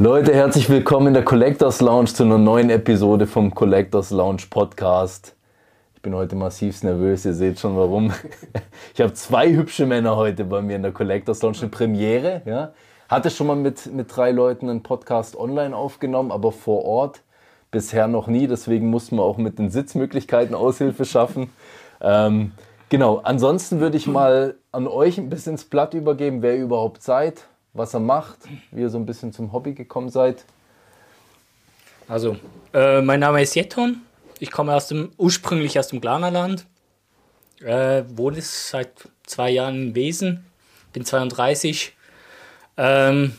Leute, herzlich willkommen in der Collectors Lounge zu einer neuen Episode vom Collectors Lounge Podcast. Ich bin heute massiv nervös, ihr seht schon warum. Ich habe zwei hübsche Männer heute bei mir in der Collectors Lounge, eine Premiere. Ja. Hatte schon mal mit, mit drei Leuten einen Podcast online aufgenommen, aber vor Ort bisher noch nie. Deswegen mussten wir auch mit den Sitzmöglichkeiten Aushilfe schaffen. Ähm, genau, ansonsten würde ich mal an euch ein bisschen ins Blatt übergeben, wer ihr überhaupt seid, was er macht, wie ihr so ein bisschen zum Hobby gekommen seid. Also, äh, mein Name ist Jeton. Ich komme aus dem, ursprünglich aus dem Glanerland. Äh, wohne seit zwei Jahren in Wesen. Bin 32. Ähm,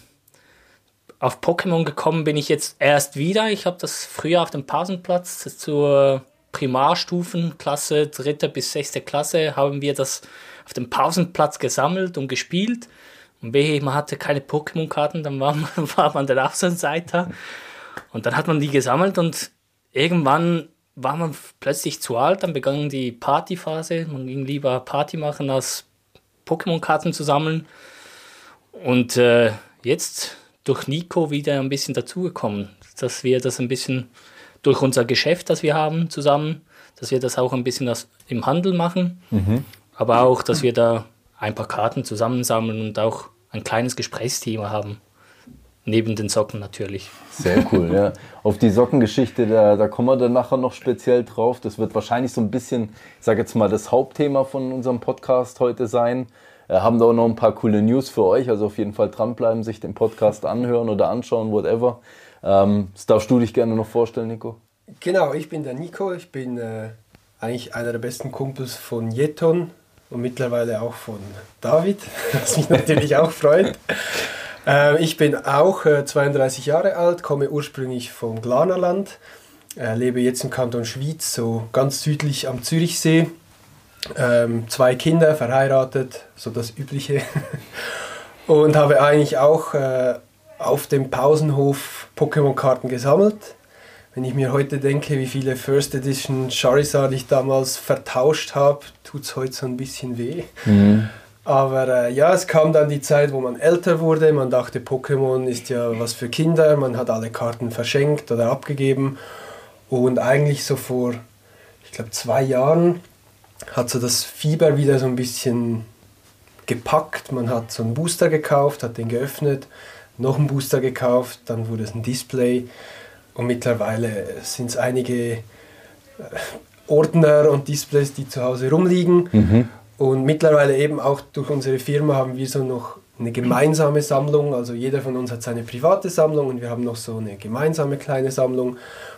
auf Pokémon gekommen bin ich jetzt erst wieder. Ich habe das früher auf dem Pausenplatz zur Primarstufenklasse, dritte bis sechste Klasse, haben wir das auf dem Pausenplatz gesammelt und gespielt. Und wehe, man hatte keine Pokémon-Karten, dann war man, war man der Außenseiter. Und dann hat man die gesammelt und irgendwann war man plötzlich zu alt, dann begann die Partyphase. Man ging lieber Party machen, als Pokémon-Karten zu sammeln. Und äh, jetzt durch Nico wieder ein bisschen dazugekommen, dass wir das ein bisschen durch unser Geschäft, das wir haben zusammen, dass wir das auch ein bisschen im Handel machen, mhm. aber auch, dass wir da ein paar Karten zusammensammeln und auch ein kleines Gesprächsthema haben. Neben den Socken natürlich. Sehr cool, ja. Auf die Sockengeschichte, da, da kommen wir dann nachher noch speziell drauf. Das wird wahrscheinlich so ein bisschen, ich sage jetzt mal, das Hauptthema von unserem Podcast heute sein. Wir äh, haben da auch noch ein paar coole News für euch, also auf jeden Fall dranbleiben, sich den Podcast anhören oder anschauen, whatever. Ähm, das darfst du dich gerne noch vorstellen, Nico? Genau, ich bin der Nico, ich bin äh, eigentlich einer der besten Kumpels von Jeton, und mittlerweile auch von David, was mich natürlich auch freut. Äh, ich bin auch äh, 32 Jahre alt, komme ursprünglich vom Glanerland, äh, lebe jetzt im Kanton Schwyz, so ganz südlich am Zürichsee. Ähm, zwei Kinder, verheiratet, so das Übliche. Und habe eigentlich auch äh, auf dem Pausenhof Pokémon-Karten gesammelt wenn ich mir heute denke, wie viele First Edition Charizard ich damals vertauscht habe, tut es heute so ein bisschen weh. Mhm. Aber äh, ja, es kam dann die Zeit, wo man älter wurde. Man dachte, Pokémon ist ja was für Kinder. Man hat alle Karten verschenkt oder abgegeben. Und eigentlich so vor, ich glaube, zwei Jahren hat so das Fieber wieder so ein bisschen gepackt. Man hat so einen Booster gekauft, hat den geöffnet, noch einen Booster gekauft, dann wurde es ein Display. Und mittlerweile sind es einige äh, Ordner und Displays, die zu Hause rumliegen. Mhm. Und mittlerweile eben auch durch unsere Firma haben wir so noch eine gemeinsame Sammlung. Also jeder von uns hat seine private Sammlung und wir haben noch so eine gemeinsame kleine Sammlung,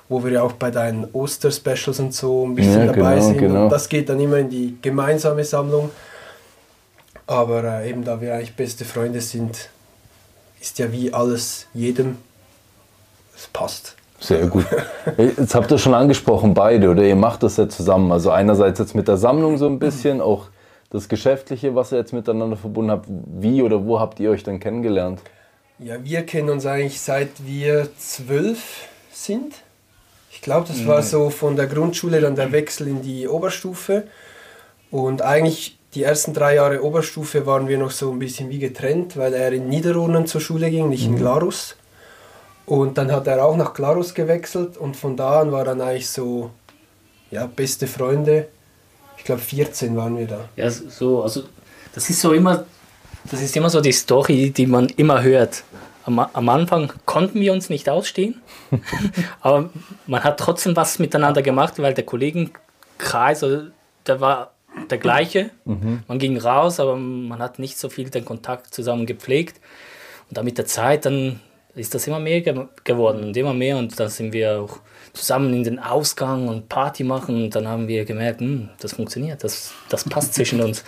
wo wir ja auch bei deinen Oster-Specials und so ein bisschen ja, dabei genau, sind. Genau. Und das geht dann immer in die gemeinsame Sammlung. Aber äh, eben da wir eigentlich beste Freunde sind, ist ja wie alles jedem, es passt. Sehr gut. Jetzt habt ihr schon angesprochen, beide, oder ihr macht das ja zusammen. Also einerseits jetzt mit der Sammlung so ein bisschen, auch das Geschäftliche, was ihr jetzt miteinander verbunden habt. Wie oder wo habt ihr euch dann kennengelernt? Ja, wir kennen uns eigentlich seit wir zwölf sind. Ich glaube, das war mhm. so von der Grundschule dann der Wechsel in die Oberstufe. Und eigentlich die ersten drei Jahre Oberstufe waren wir noch so ein bisschen wie getrennt, weil er in Niederurnen zur Schule ging, nicht in mhm. Glarus. Und dann hat er auch nach Glarus gewechselt und von da an war dann eigentlich so, ja, beste Freunde. Ich glaube 14 waren wir da. Ja, so, also das ist so immer, das ist immer so die Story, die man immer hört. Am, am Anfang konnten wir uns nicht ausstehen, aber man hat trotzdem was miteinander gemacht, weil der Kollegenkreis, also der war der gleiche. Mhm. Man ging raus, aber man hat nicht so viel den Kontakt zusammen gepflegt. Und dann mit der Zeit, dann ist das immer mehr ge geworden und immer mehr und dann sind wir auch zusammen in den Ausgang und Party machen und dann haben wir gemerkt, hm, das funktioniert, das, das passt zwischen uns.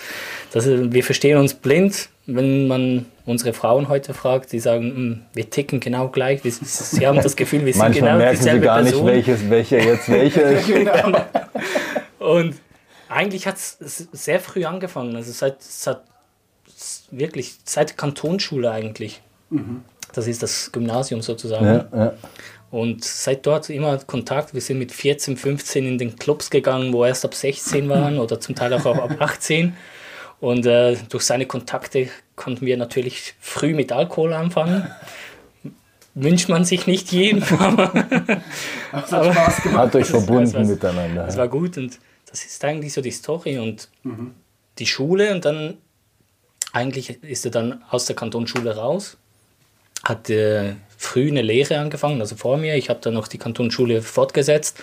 Das, wir verstehen uns blind, wenn man unsere Frauen heute fragt, die sagen, "Hm, wir ticken genau gleich. Wir- Sie haben das Gefühl, wir sind Manchmal genau merken sie dieselbe gar Person. nicht, welches, welcher jetzt welcher ist. Und eigentlich hat es sehr früh angefangen. Also seit, seit wirklich seit Kantonsschule eigentlich. Das ist das Gymnasium sozusagen. Ja, ja. Und seit dort immer Kontakt. Wir sind mit 14, 15 in den Clubs gegangen, wo erst ab 16 waren oder zum Teil auch ab 18. Und äh, durch seine Kontakte konnten wir natürlich früh mit Alkohol anfangen. Wünscht man sich nicht jedem, aber hat Spaß gemacht. Hat euch verbunden das war's. miteinander. es war gut. Und das ist eigentlich so die Story. Und die Schule und dann eigentlich ist er dann aus der Kantonsschule raus, hat äh, früh eine Lehre angefangen, also vor mir. Ich habe dann noch die Kantonsschule fortgesetzt.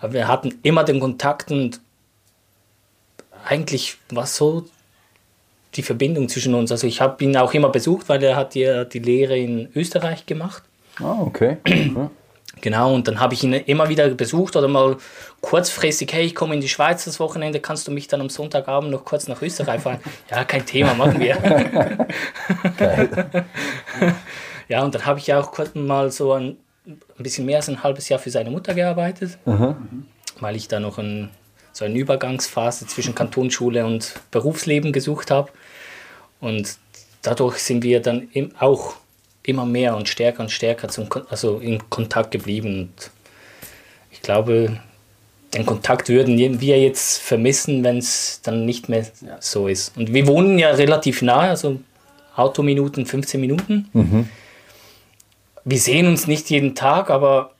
Aber wir hatten immer den Kontakt und eigentlich war so die Verbindung zwischen uns. Also ich habe ihn auch immer besucht, weil er hat ja die Lehre in Österreich gemacht. Ah, okay. Genau, und dann habe ich ihn immer wieder besucht oder mal kurzfristig, hey, ich komme in die Schweiz das Wochenende, kannst du mich dann am Sonntagabend noch kurz nach Österreich fahren? ja, kein Thema, machen wir. ja, und dann habe ich ja auch kurz mal so ein, ein bisschen mehr als ein halbes Jahr für seine Mutter gearbeitet, weil ich da noch ein, so eine Übergangsphase zwischen Kantonsschule und Berufsleben gesucht habe. Und dadurch sind wir dann im, auch immer mehr und stärker und stärker zum, also in Kontakt geblieben. Und ich glaube, den Kontakt würden wir jetzt vermissen, wenn es dann nicht mehr so ist. Und wir wohnen ja relativ nahe, also Autominuten, 15 Minuten. Wir sehen uns nicht jeden Tag, aber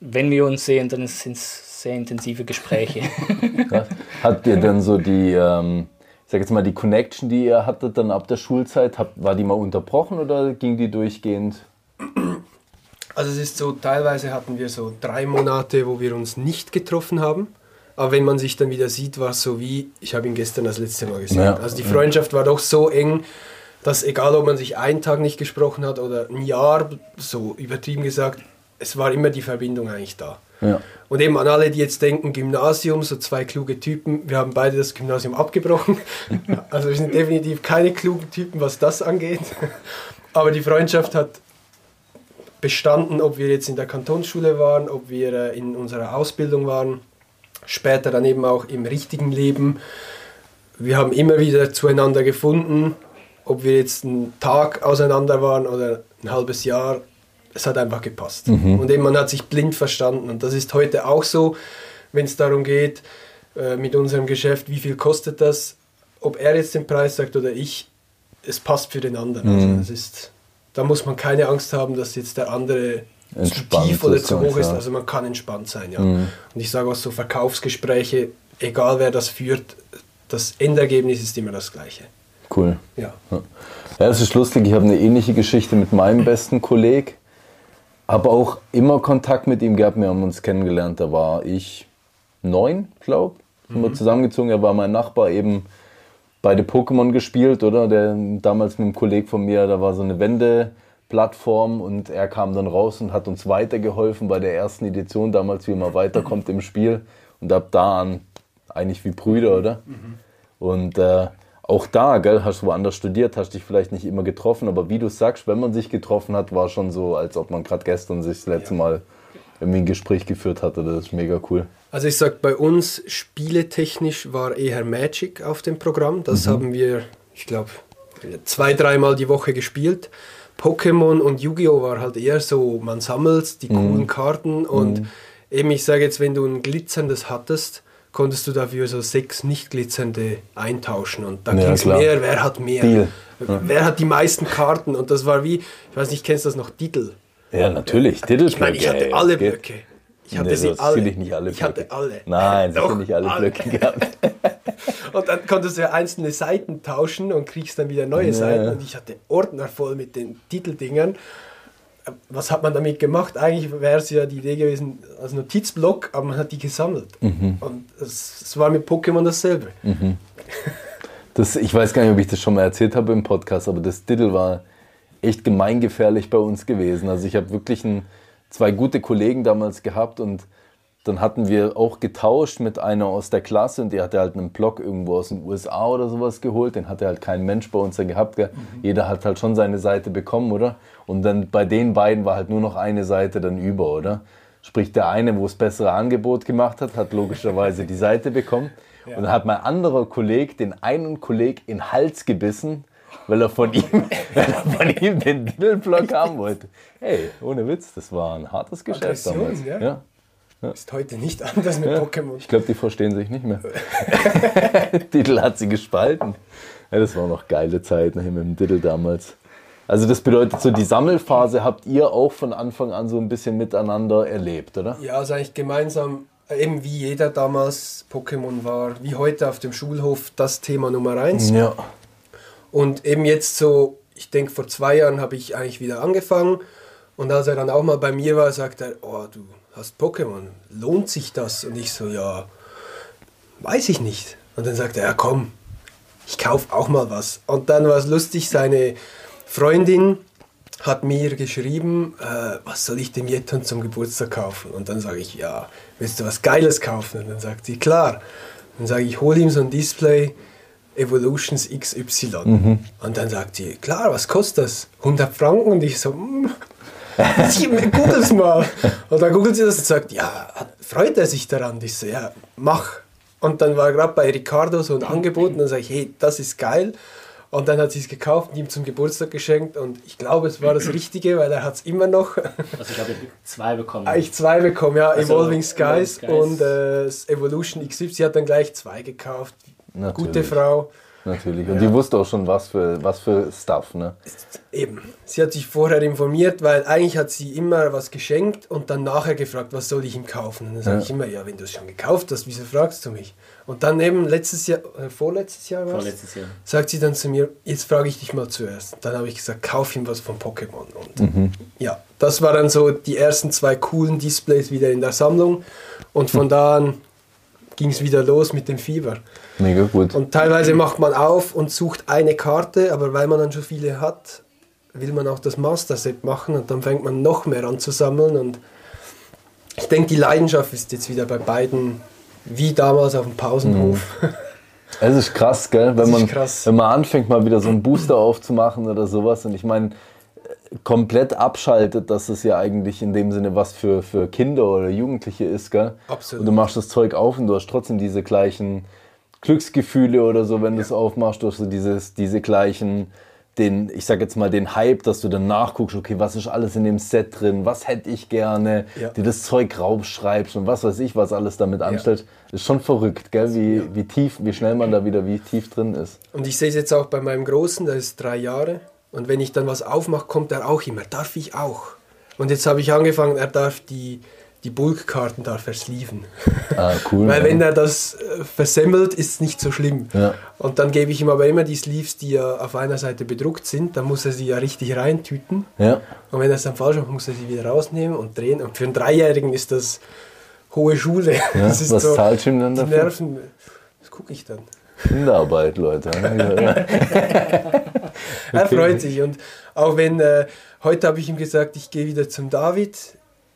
wenn wir uns sehen, dann sind es sehr intensive Gespräche. Habt ihr dann so die, ähm, ich sag jetzt mal, die Connection, die ihr hattet dann ab der Schulzeit, habt, war die mal unterbrochen oder ging die durchgehend? Also es ist so, teilweise hatten wir so drei Monate, wo wir uns nicht getroffen haben. Aber wenn man sich dann wieder sieht, war es so wie, ich habe ihn gestern das letzte Mal gesehen. Ja. Also die Freundschaft war doch so eng, dass egal ob man sich einen Tag nicht gesprochen hat oder ein Jahr, so übertrieben gesagt, es war immer die Verbindung eigentlich da. Ja. Und eben an alle, die jetzt denken, Gymnasium, so zwei kluge Typen, wir haben beide das Gymnasium abgebrochen. Also wir sind definitiv keine klugen Typen, was das angeht. Aber die Freundschaft hat bestanden, ob wir jetzt in der Kantonsschule waren, ob wir äh, in unserer Ausbildung waren, später dann eben auch im richtigen Leben. Wir haben immer wieder zueinander gefunden, ob wir jetzt einen Tag auseinander waren oder ein halbes Jahr. Es hat einfach gepasst. Und eben man hat sich blind verstanden. Und das ist heute auch so, wenn es darum geht, äh, mit unserem Geschäft, wie viel kostet das, ob er jetzt den Preis sagt oder ich, es passt für den anderen. Also das ist, da muss man keine Angst haben, dass jetzt der andere Entspannt zu tief oder zu hoch ist. Also man kann entspannt sein, ja. Und ich sage auch so, Verkaufsgespräche, egal wer das führt, das Endergebnis ist immer das gleiche. Cool. Ja. Ja, es ist lustig, ich habe eine ähnliche Geschichte mit meinem besten Kollegen. Habe auch immer Kontakt mit ihm gehabt. Wir haben uns kennengelernt, da war ich neun, glaube ich. Sind wir zusammengezogen. Er war mein Nachbar, eben beide Pokémon gespielt, oder? Der damals mit einem Kollegen von mir, da war so eine Wendeplattform und er kam dann raus und hat uns weitergeholfen bei der ersten Edition, damals wie man weiterkommt im Spiel. Und ab da an eigentlich wie Brüder, oder? Und äh, auch da, gell, hast du woanders studiert, hast dich vielleicht nicht immer getroffen, aber wie du sagst, wenn man sich getroffen hat, war schon so, als ob man gerade gestern sich das letzte Mal irgendwie ein Gespräch geführt hatte. Das ist mega cool. Also ich sag, bei uns spieletechnisch war eher Magic auf dem Programm. Das haben wir, ich glaube, zwei, dreimal die Woche gespielt. Pokémon und Yu-Gi-Oh! war halt eher so, man sammelt die coolen Karten und eben, ich sage jetzt, wenn du ein glitzerndes hattest, konntest du dafür so sechs nicht glitzernde eintauschen und dann Ja, ging es mehr, wer hat mehr, Deal. wer hat die meisten Karten und das war wie, ich weiß nicht, kennst du das noch, Diddle? Ja, natürlich. Titelblöcke. Ich meine, ich hatte alle. Blöcke. Ich hatte Nee, sie hast alle. sicherlich nicht alle ich hatte alle. Nein, Doch, nicht alle alle. Blöcke gehabt. Und dann konntest du ja einzelne Seiten tauschen und kriegst dann wieder neue Ja. Seiten. Und ich hatte Ordner voll mit den Titeldingern. Was hat man damit gemacht? Eigentlich wäre es ja die Idee gewesen, als Notizblock, aber man hat die gesammelt. Mhm. Und es es war mit Pokémon dasselbe. Das, ich weiß gar nicht, ob ich das schon mal erzählt habe im Podcast, aber das Diddle war echt gemeingefährlich bei uns gewesen. Also ich habe wirklich ein, zwei gute Kollegen damals gehabt und dann hatten wir auch getauscht mit einer aus der Klasse und die hatte halt einen Blog irgendwo aus den USA oder sowas geholt. Den hatte halt kein Mensch bei uns da gehabt. Gell? Jeder hat halt schon seine Seite bekommen, oder? Und dann bei den beiden war halt nur noch eine Seite dann über, oder? Sprich, der eine, wo es bessere Angebot gemacht hat, hat logischerweise die Seite bekommen. Und dann hat mein anderer Kollege den einen Kolleg in den Hals gebissen, weil er von ihm, weil er von ihm den Diddle-Block haben wollte. Hey, ohne Witz, das war ein hartes Geschäft damals. ja? Ja. Ist heute nicht anders mit Pokémon. Ich glaube, die verstehen sich nicht mehr. Diddle hat sie gespalten. Ja, das waren noch geile Zeiten hier mit dem Diddle damals. Also das bedeutet, so die Sammelphase habt ihr auch von Anfang an so ein bisschen miteinander erlebt, oder? Ja, also eigentlich gemeinsam, eben wie jeder damals Pokémon war, wie heute auf dem Schulhof das Thema Nummer eins. Ja. Und eben jetzt so, ich denke vor zwei Jahren habe ich eigentlich wieder angefangen. Und als er dann auch mal bei mir war, sagt er, oh, du hast Pokémon, lohnt sich das? Und ich so, ja, weiß ich nicht. Und dann sagt er, ja komm, ich kaufe auch mal was. Und dann war es lustig, seine Freundin hat mir geschrieben, äh, was soll ich dem Jetton zum Geburtstag kaufen? Und dann sage ich, ja, willst du was Geiles kaufen? Und dann sagt sie, klar. Dann sage ich, hol ihm so ein Display, Evolutions XY. Und dann sagt sie, klar, was kostet das? 100 Franken? Und ich so, mm, sie googles mal. Und dann googelt sie das und sagt, ja, freut er sich daran? Und ich so, ja, mach. Und dann war gerade bei Ricardo so ein Angebot und dann sage ich, hey, das ist geil. Und dann hat sie es gekauft und ihm zum Geburtstag geschenkt und ich glaube, es war das Richtige, weil er hat es immer noch. Also ich habe zwei bekommen. Eigentlich zwei bekommen, ja, Also, Evolving Skies, Evolving Skies. und äh, das Evolution XY. Sie hat dann gleich zwei gekauft. Natürlich. Gute Frau. Natürlich. Und die wusste auch schon, was für, was für Stuff, ne? Eben. Sie hat sich vorher informiert, weil eigentlich hat sie immer was geschenkt und dann nachher gefragt, was soll ich ihm kaufen? Und dann sage Ja. ich immer, ja, wenn du es schon gekauft hast, wieso fragst du mich? Und dann eben letztes Jahr, äh, vorletztes Jahr war Vorletztes Jahr. sagt sie dann zu mir, jetzt frage ich dich mal zuerst. Dann habe ich gesagt, kauf ihm was von Pokémon. Und ja, das waren dann so die ersten zwei coolen Displays wieder in der Sammlung. Und von da an ging es wieder los mit dem Fieber. Mega gut. Und teilweise macht man auf und sucht eine Karte, aber weil man dann schon viele hat, will man auch das Master Set machen und dann fängt man noch mehr an zu sammeln. Und ich denke, die Leidenschaft ist jetzt wieder bei beiden wie damals auf dem Pausenhof. Es ist krass, gell? Wenn man, krass. wenn man anfängt, mal wieder so einen Booster aufzumachen oder sowas. Und ich meine, komplett abschaltet, dass es ja eigentlich in dem Sinne was für, für Kinder oder Jugendliche ist, gell? Absolut. Und du machst das Zeug auf und du hast trotzdem diese gleichen Glücksgefühle oder so, wenn du es aufmachst, du hast so dieses, diese gleichen, den, ich sag jetzt mal, den Hype, dass du dann nachguckst, okay, was ist alles in dem Set drin, was hätte ich gerne, Ja. dir das Zeug raufschreibst und was weiß ich, was alles damit anstellt. Ist schon verrückt, gell? Wie, wie tief, wie schnell man da wieder wie tief drin ist. Und ich sehe es jetzt auch bei meinem Großen, der ist drei Jahre. Und wenn ich dann was aufmache, kommt er auch immer. Darf ich auch? Und jetzt habe ich angefangen, er darf die, die Bulkkarten darf er sleeven. Ah, cool. Weil ja. wenn er das äh, versemmelt, ist es nicht so schlimm. Ja. Und dann gebe ich ihm aber immer die Sleeves, die ja auf einer Seite bedruckt sind. Dann muss er sie ja richtig reintüten. ja. Und wenn er es dann falsch macht, muss er sie wieder rausnehmen und drehen. Und für einen Dreijährigen ist das hohe Schule. Ja, Das ist was zahlst du ihm dann dafür? Nerven. Das gucke ich dann. Kinderarbeit, Leute. Ja. Er freut sich. Und auch wenn, äh, heute habe ich ihm gesagt, ich gehe wieder zum David.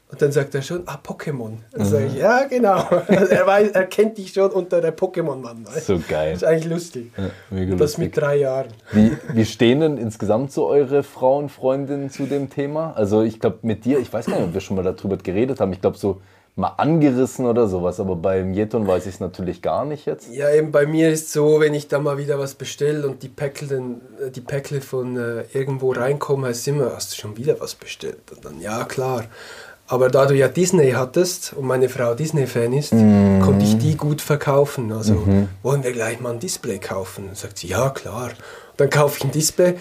Und dann sagt er schon, ah, Pokémon. Dann sage ich, Mhm. ja, genau. er, weiß, er kennt dich schon unter der Pokémon-Mann. So geil. Das ist eigentlich lustig. Ja, mega Und das lustig. mit drei Jahren. Wie, wie stehen denn insgesamt so eure Frauen, Freundinnen zu dem Thema? Also ich glaube mit dir, ich weiß gar nicht, ob wir schon mal darüber geredet haben. Ich glaube so mal angerissen oder sowas, aber beim Jeton weiß ich es natürlich gar nicht jetzt. Ja, eben bei mir ist so, wenn ich da mal wieder was bestelle und die Päckle, dann, äh, die Päckle von äh, irgendwo reinkommen, heißt immer, hast du schon wieder was bestellt? Und dann, ja, klar. Aber da du ja Disney hattest und meine Frau Disney-Fan ist, konnte ich die gut verkaufen. Also wollen wir gleich mal ein Display kaufen? Dann sagt sie, ja, klar. Und dann kaufe ich ein Display.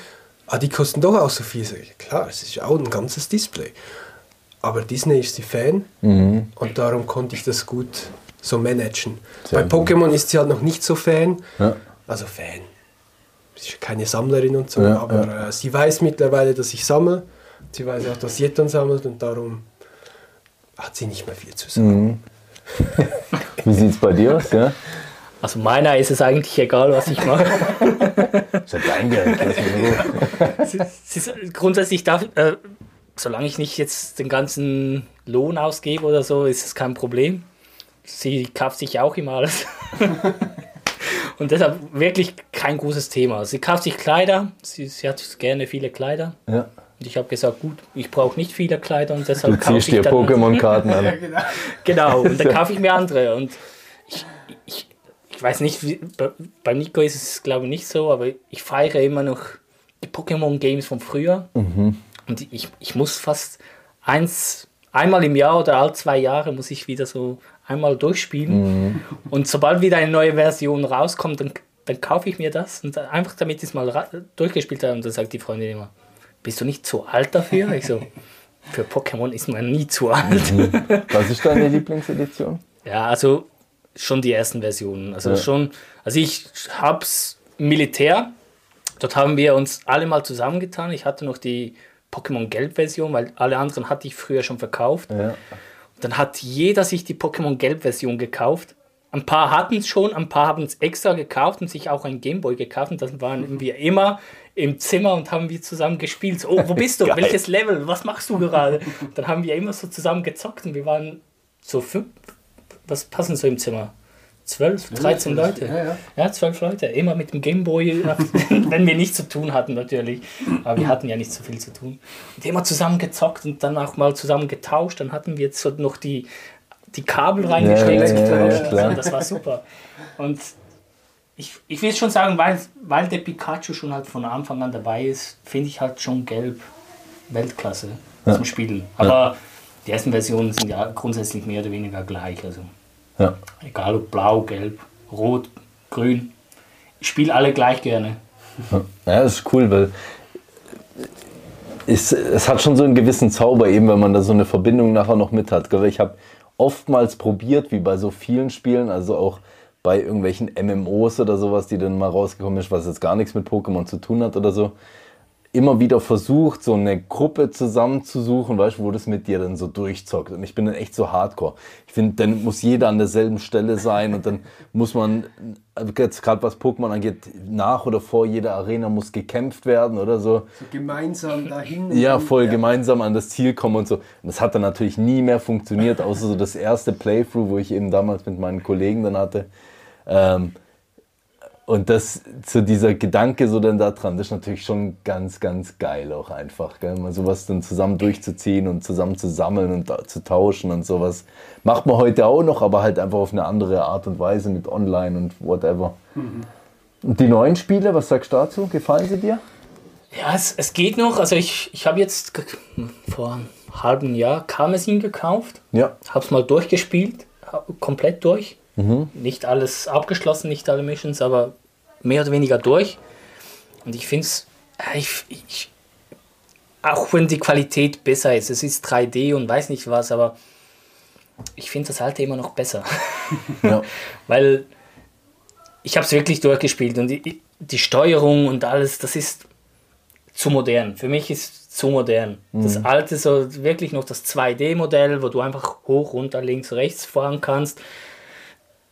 Ah, die kosten doch auch so viel. Sag ich, klar, es ist ja auch ein ganzes Display. Aber Disney ist sie Fan und darum konnte ich das gut so managen. Sehr Bei. Pokémon ist sie halt noch nicht so Fan. Ja. Also Fan. Sie ist keine Sammlerin und so, Ja, aber Äh, sie weiß mittlerweile, dass ich sammle. Sie weiß auch, dass Jeton sammelt und darum hat sie nicht mehr viel zu sagen. Wie sieht es bei dir aus? Ja? Also meiner ist es eigentlich egal, was ich mache. Ist ja dein Geld. ist, ist grundsätzlich darf, äh, solange ich nicht jetzt den ganzen Lohn ausgebe oder so, ist es kein Problem. sie kauft sich auch immer alles. und deshalb wirklich kein großes Thema. Sie kauft sich Kleider, sie, sie hat gerne viele Kleider. Ja. Und ich habe gesagt, gut, ich brauche nicht viele Kleider und deshalb Du kaufe ziehst ich dir dann... Pokémon-Karten an. genau. Genau, und dann kaufe ich mir andere. Und ich, ich, ich weiß nicht, wie, bei, Nico ist es glaube ich nicht so, aber ich feiere immer noch die Pokémon-Games von früher. Und ich, ich muss fast eins, einmal im Jahr oder alle zwei Jahre muss ich wieder so einmal durchspielen. Und sobald wieder eine neue Version rauskommt, dann, dann kaufe ich mir das und einfach damit ich es mal durchgespielt habe. Und dann sagt die Freundin immer, bist du nicht zu alt dafür? Ich so, für Pokémon ist man nie zu alt. Was ist deine Lieblingsedition? Ja, also schon die ersten Versionen. Also Ja. schon, also ich hab's Militär. Dort haben wir uns alle mal zusammengetan. Ich hatte noch die Pokémon Gelb-Version, weil alle anderen hatte ich früher schon verkauft. Ja. Dann hat jeder sich die Pokémon Gelb-Version gekauft. Ein paar hatten es schon, ein paar haben es extra gekauft und sich auch ein Gameboy gekauft. Und dann waren wir immer im Zimmer und haben wir zusammen gespielt. So, oh, wo bist du? Welches Level? Was machst du gerade? Und dann haben wir immer so zusammen gezockt und wir waren so fünf, was passen so im Zimmer? 12, 13 Leute. Ja, ja. Ja, zwölf Leute. Immer mit dem Gameboy, wenn wir nichts zu tun hatten natürlich. Aber wir hatten ja nicht so viel zu tun. Und immer zusammen gezockt und dann auch mal zusammen getauscht. Dann hatten wir jetzt so noch die, die Kabel reingesteckt. Ja, ja, ja, das war super. Und ich, ich will schon sagen, weil, weil der Pikachu schon halt von Anfang an dabei ist, finde ich halt schon gelb Weltklasse zum Spielen. Aber die ersten Versionen sind ja grundsätzlich mehr oder weniger gleich. Also Ja. Egal ob blau, gelb, rot, grün. Ich spiele alle gleich gerne. Ja, das ist cool, weil es, es hat schon so einen gewissen Zauber, eben wenn man da so eine Verbindung nachher noch mit hat. Ich habe oftmals probiert, wie bei so vielen Spielen, also auch bei irgendwelchen MMOs oder sowas, die dann mal rausgekommen ist, was jetzt gar nichts mit Pokémon zu tun hat oder so, immer wieder versucht, so eine Gruppe zusammenzusuchen, weißt du, wo das mit dir dann so durchzockt. Und ich bin dann echt so hardcore. Ich finde, dann muss jeder an derselben Stelle sein und dann muss man, jetzt gerade was Pokémon angeht, nach oder vor jeder Arena muss gekämpft werden oder so. So gemeinsam dahin. Ja, voll gemeinsam an das Ziel kommen und so. Und das hat dann natürlich nie mehr funktioniert, außer so das erste Playthrough, wo ich eben damals mit meinen Kollegen dann hatte. Ähm, und das, so dieser Gedanke so dann da dran, das ist natürlich schon ganz, ganz geil auch einfach. Gell? Mal sowas dann zusammen durchzuziehen und zusammen zu sammeln und zu tauschen und sowas. Macht man heute auch noch, aber halt einfach auf eine andere Art und Weise mit online und whatever. Und die neuen Spiele, was sagst du dazu? Gefallen sie dir? Ja, es, es geht noch. Also ich, ich habe jetzt vor einem halben Jahr Karmesin gekauft. Ja. Hab's mal durchgespielt. Komplett durch. Nicht alles abgeschlossen, nicht alle Missions, aber mehr oder weniger durch. Und ich finde es, ich, auch wenn die Qualität besser ist, es ist 3D und weiß nicht was, aber ich finde das alte immer noch besser. Ja. Weil ich habe es wirklich durchgespielt und die, die Steuerung und alles, das ist zu modern. Für mich ist es zu modern. Das alte, so wirklich noch das 2D-Modell, wo du einfach hoch, runter, links, rechts fahren kannst.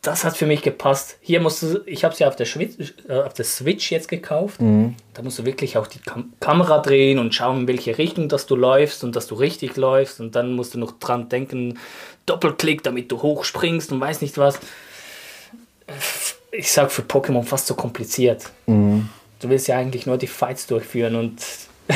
Das hat für mich gepasst. Hier musst du, ich habe sie auf der, Schwitz, äh, auf der Switch jetzt gekauft. Da musst du wirklich auch die Kam Kamera drehen und schauen, in welche Richtung dass du läufst und dass du richtig läufst. Und dann musst du noch dran denken, Doppelklick, damit du hochspringst und weiß nicht was. Ich sag für Pokémon fast so kompliziert. Du willst ja eigentlich nur die Fights durchführen und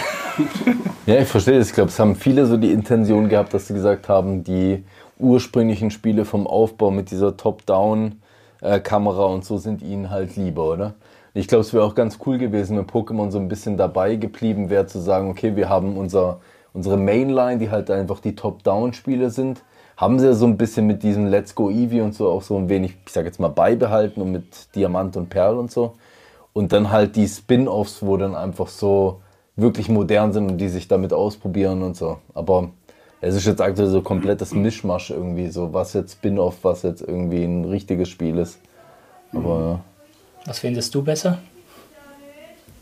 Ja, ich verstehe das. Ich glaube, es haben viele so die Intention gehabt, dass sie gesagt haben, die ursprünglichen Spiele vom Aufbau mit dieser Top-Down-Kamera und so sind ihnen halt lieber, oder? Ich glaube, es wäre auch ganz cool gewesen, wenn Pokémon so ein bisschen dabei geblieben wäre, zu sagen, okay, wir haben unser, unsere Mainline, die halt einfach die Top-Down-Spiele sind. Haben sie ja so ein bisschen mit diesem Let's Go Eevee und so auch so ein wenig, ich sag jetzt mal, beibehalten und mit Diamant und Perl und so. Und dann halt die Spin-Offs, wo dann einfach so wirklich modern sind und die sich damit ausprobieren und so. Aber es ist jetzt aktuell so komplettes Mischmasch irgendwie, so was jetzt Spin-Off, was jetzt irgendwie ein richtiges Spiel ist. Aber was findest du besser?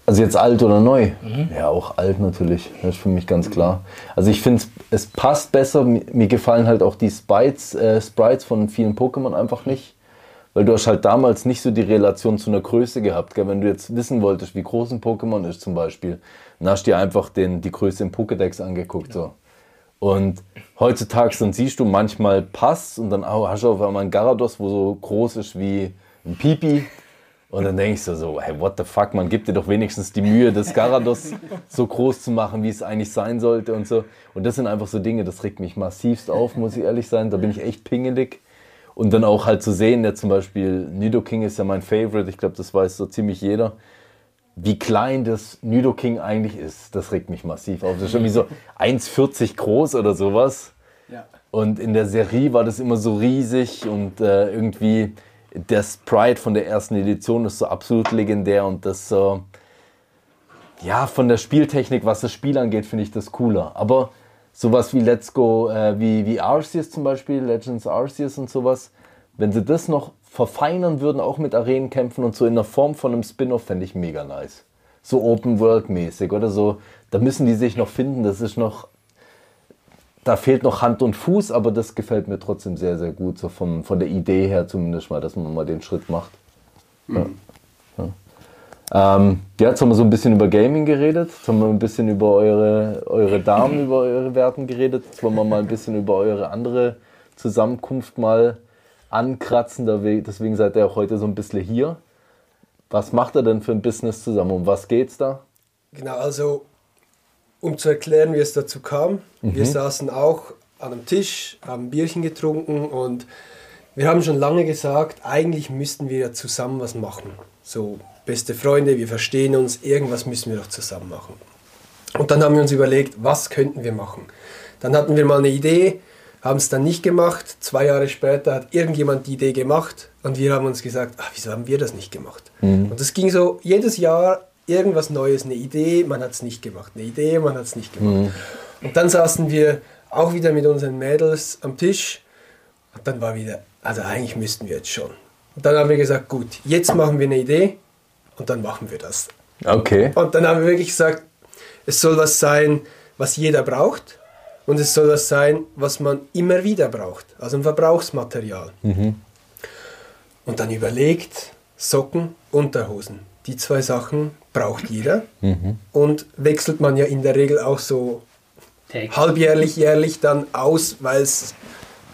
also jetzt alt oder neu? Ja, auch alt natürlich. Das ist für mich ganz klar. Also ich finde, es passt besser. Mir gefallen halt auch die Sprites, äh, Sprites von vielen Pokémon einfach nicht. Weil du hast halt damals nicht so die Relation zu einer Größe gehabt. Gell? Wenn du jetzt wissen wolltest, wie groß ein Pokémon ist zum Beispiel, dann hast du dir einfach den, die Größe im Pokédex angeguckt. So. Und heutzutage dann siehst du, manchmal passt und dann oh, hast du auf einmal einen Garados, wo so groß ist wie ein Pipi. Und dann denke ich so, hey, what the fuck, man gibt dir doch wenigstens die Mühe, das Garados so groß zu machen, wie es eigentlich sein sollte und so. Und das sind einfach so Dinge, das regt mich massivst auf, muss ich ehrlich sein. Da bin ich echt pingelig. Und dann auch halt zu sehen, ja zum Beispiel Nido King ist ja mein Favorite, ich glaube, das weiß so ziemlich jeder. Wie klein das Nido King eigentlich ist, das regt mich massiv auf. Das ist irgendwie so 1,40 groß oder sowas. Ja. Und in der Serie war das immer so riesig und äh, irgendwie der Sprite von der ersten Edition ist so absolut legendär und das so, ja, von der Spieltechnik, was das Spiel angeht, finde ich das cooler. Aber sowas wie Let's Go, äh, wie, wie Arceus zum Beispiel, Legends Arceus und sowas, wenn sie das noch verfeinern würden, auch mit Arenenkämpfen und so in der Form von einem Spin-off, fände ich mega nice. So Open World mäßig oder so. Da müssen die sich noch finden. Das ist noch da fehlt noch Hand und Fuß, aber das gefällt mir trotzdem sehr, sehr gut, so vom, von der Idee her zumindest mal, dass man mal den Schritt macht. Ja. Ja. Ähm, ja, jetzt haben wir so ein bisschen über Gaming geredet, jetzt haben wir ein bisschen über eure, eure Damen, über eure Werten geredet, jetzt wollen wir mal ein bisschen über eure andere Zusammenkunft mal ankratzen, deswegen seid ihr auch heute so ein bisschen hier. Was macht ihr denn für ein Business zusammen? Um was geht's da? Genau, also um zu erklären, wie es dazu kam. Mhm. Wir saßen auch an einem Tisch, haben ein Bierchen getrunken und wir haben schon lange gesagt, eigentlich müssten wir ja zusammen was machen. So beste Freunde, wir verstehen uns, irgendwas müssen wir doch zusammen machen. Und dann haben wir uns überlegt, was könnten wir machen. Dann hatten wir mal eine Idee, haben es dann nicht gemacht. Zwei Jahre später hat irgendjemand die Idee gemacht und wir haben uns gesagt, ach, wieso haben wir das nicht gemacht? Mhm. Und das ging so jedes Jahr irgendwas Neues, eine Idee, man hat es nicht gemacht. Eine Idee, man hat es nicht gemacht. Mhm. Und dann saßen wir auch wieder mit unseren Mädels am Tisch und dann war wieder, also eigentlich müssten wir jetzt schon. Und dann haben wir gesagt, gut, jetzt machen wir eine Idee und dann machen wir das. Okay. Und dann haben wir wirklich gesagt, es soll was sein, was jeder braucht und es soll was sein, was man immer wieder braucht, also ein Verbrauchsmaterial. Mhm. Und dann überlegt, Socken, Unterhosen. Die zwei Sachen braucht jeder. Mhm. Und wechselt man ja in der Regel auch so Take. halbjährlich, jährlich dann aus, weil es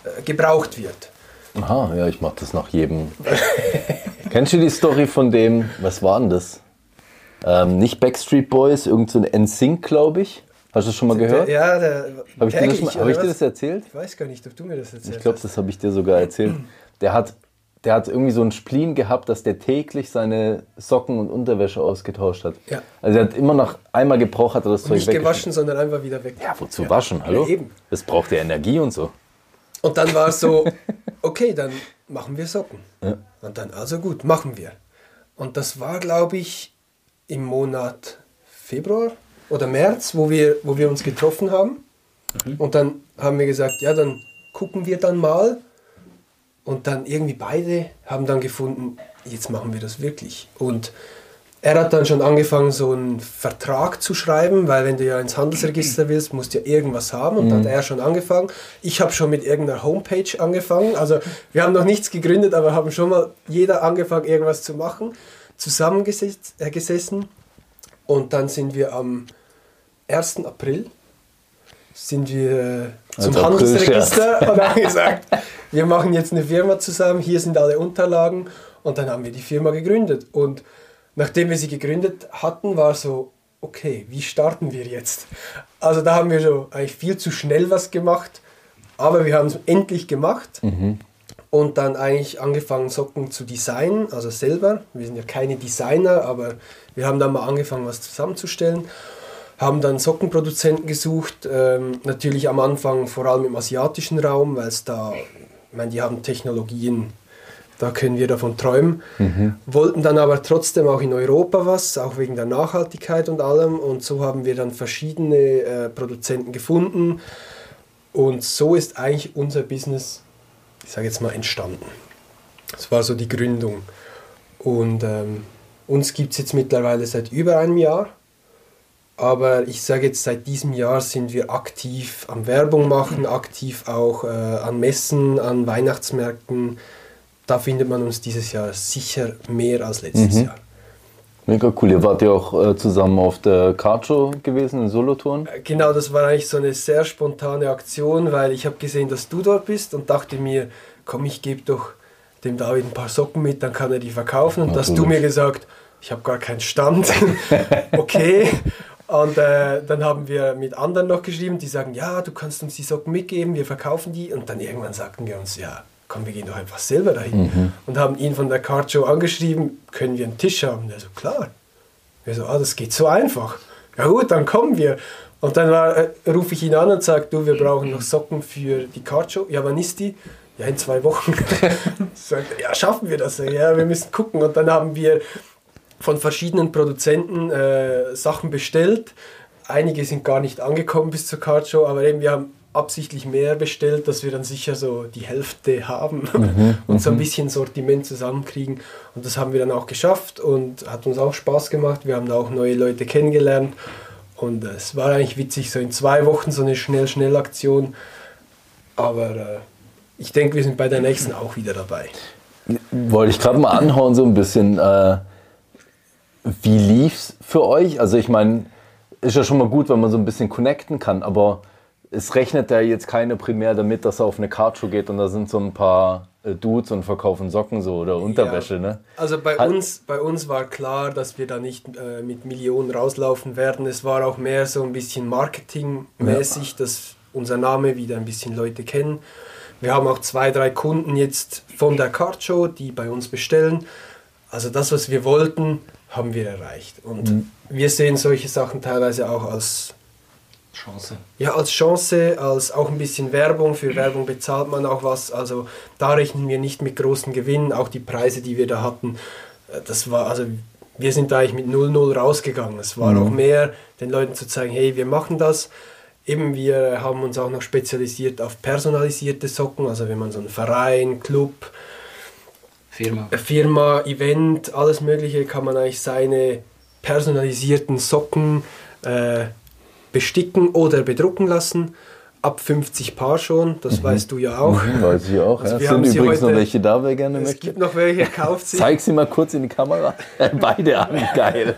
äh, gebraucht wird. Aha, ja, ich mache das nach jedem. Kennst du die Story von dem, was war denn das? Ähm, nicht Backstreet Boys, irgend so ein NSYNC, glaube ich. Hast du das schon mal gehört? Ja, der. Habe ich, dir das, hab ich dir das erzählt? Ich weiß gar nicht, ob du mir das erzählt Ich glaube, das habe ich dir sogar erzählt. Der hat der hat irgendwie so einen Spleen gehabt, dass der täglich seine Socken und Unterwäsche ausgetauscht hat. Ja. Also er hat immer noch einmal gebraucht, hat er das und Zeug Nicht gewaschen, sondern einfach wieder weg. Ja, wozu ja. waschen? Hallo? Ja, eben. Das braucht ja Energie und so. Und dann war es so, okay, dann machen wir Socken. Ja. Und dann, also gut, machen wir. Und das war, glaube ich, im Monat Februar oder März, wo wir, wo wir uns getroffen haben. Mhm. Und dann haben wir gesagt, ja, dann gucken wir dann mal und dann irgendwie beide haben dann gefunden, jetzt machen wir das wirklich. Und er hat dann schon angefangen, so einen Vertrag zu schreiben, weil wenn du ja ins Handelsregister willst, musst du ja irgendwas haben. Und mhm. dann hat er schon angefangen. Ich habe schon mit irgendeiner Homepage angefangen. Also wir haben noch nichts gegründet, aber haben schon mal jeder angefangen, irgendwas zu machen. Zusammengesessen. Äh, und dann sind wir am 1. April sind wir zum also Handelsregister und haben gesagt, wir machen jetzt eine Firma zusammen, hier sind alle Unterlagen und dann haben wir die Firma gegründet. Und nachdem wir sie gegründet hatten, war so, okay, wie starten wir jetzt? Also da haben wir schon eigentlich viel zu schnell was gemacht, aber wir haben es endlich gemacht. Mhm. Und dann eigentlich angefangen, Socken zu designen, also selber. Wir sind ja keine Designer, aber wir haben dann mal angefangen, was zusammenzustellen haben dann Sockenproduzenten gesucht, ähm, natürlich am Anfang vor allem im asiatischen Raum, weil es da, ich meine, die haben Technologien, da können wir davon träumen. Mhm. Wollten dann aber trotzdem auch in Europa was, auch wegen der Nachhaltigkeit und allem. Und so haben wir dann verschiedene äh, Produzenten gefunden. Und so ist eigentlich unser Business, ich sage jetzt mal, entstanden. Das war so die Gründung. Und ähm, uns gibt es jetzt mittlerweile seit über einem Jahr. Aber ich sage jetzt, seit diesem Jahr sind wir aktiv am Werbung machen, aktiv auch äh, an Messen, an Weihnachtsmärkten. Da findet man uns dieses Jahr sicher mehr als letztes mhm. Jahr. Mega cool. Ihr wart ja auch äh, zusammen auf der Carcho gewesen in Solothurn. Genau, das war eigentlich so eine sehr spontane Aktion, weil ich habe gesehen, dass du dort bist und dachte mir, komm, ich gebe doch dem David ein paar Socken mit, dann kann er die verkaufen. Und Natürlich. hast du mir gesagt, ich habe gar keinen Stand. okay. Und äh, dann haben wir mit anderen noch geschrieben, die sagen, ja, du kannst uns die Socken mitgeben, wir verkaufen die. Und dann irgendwann sagten wir uns, ja, komm, wir gehen doch einfach selber dahin. Und haben ihn von der Card Show angeschrieben, können wir einen Tisch haben? Und er so, klar. Wir so, ah, das geht so einfach. Ja gut, dann kommen wir. Und dann war, äh, rufe ich ihn an und sage, du, wir brauchen noch Socken für die Card Show. Ja, wann ist die? Ja, in zwei Wochen. Er, ja, schaffen wir das? Ja, wir müssen gucken. Und dann haben wir von verschiedenen Produzenten äh, Sachen bestellt. Einige sind gar nicht angekommen bis zur Card Show, aber eben wir haben absichtlich mehr bestellt, dass wir dann sicher so die Hälfte haben und so ein bisschen Sortiment zusammenkriegen. Und das haben wir dann auch geschafft und hat uns auch Spaß gemacht. Wir haben da auch neue Leute kennengelernt und äh, es war eigentlich witzig, so in zwei Wochen so eine Schnell-Schnell-Aktion. Aber äh, ich denke, wir sind bei der nächsten auch wieder dabei. Wollte ich gerade mal anhauen, so ein bisschen. Äh, wie lief's für euch? Also, ich meine, ist ja schon mal gut, wenn man so ein bisschen connecten kann, aber es rechnet ja jetzt keiner primär damit, dass er auf eine Cardshow geht und da sind so ein paar äh, Dudes und verkaufen Socken so oder Unterwäsche, Ja. ne? Also bei Hat- uns, bei uns war klar, dass wir da nicht äh, mit Millionen rauslaufen werden. Es war auch mehr so ein bisschen marketingmäßig, dass unser Name wieder ein bisschen Leute kennen. Wir haben auch zwei, drei Kunden jetzt von der Card Show, die bei uns bestellen. Also das, was wir wollten, haben wir erreicht. Und wir sehen solche Sachen teilweise auch als Chance. ja, als Chance, als auch ein bisschen Werbung. Für Werbung bezahlt man auch was. Also da rechnen wir nicht mit großen Gewinnen. Auch die Preise, die wir da hatten, äh, das war, also wir sind da eigentlich mit 0-0 rausgegangen. Es war auch mehr, den Leuten zu zeigen, hey, wir machen das. Eben, wir haben uns auch noch spezialisiert auf personalisierte Socken. Also wenn man so einen Verein, Club, Firma. Firma, Event, alles Mögliche, kann man eigentlich seine personalisierten Socken äh, besticken oder bedrucken lassen. Ab 50 Paar schon, das weißt du ja auch. Mhm, weiß ich auch. Also ja. wir Sind übrigens noch heute- welche da, wer gerne Es möchte. gibt noch welche, kauft sie. Zeig sie mal kurz in die Kamera. Beide an, geil.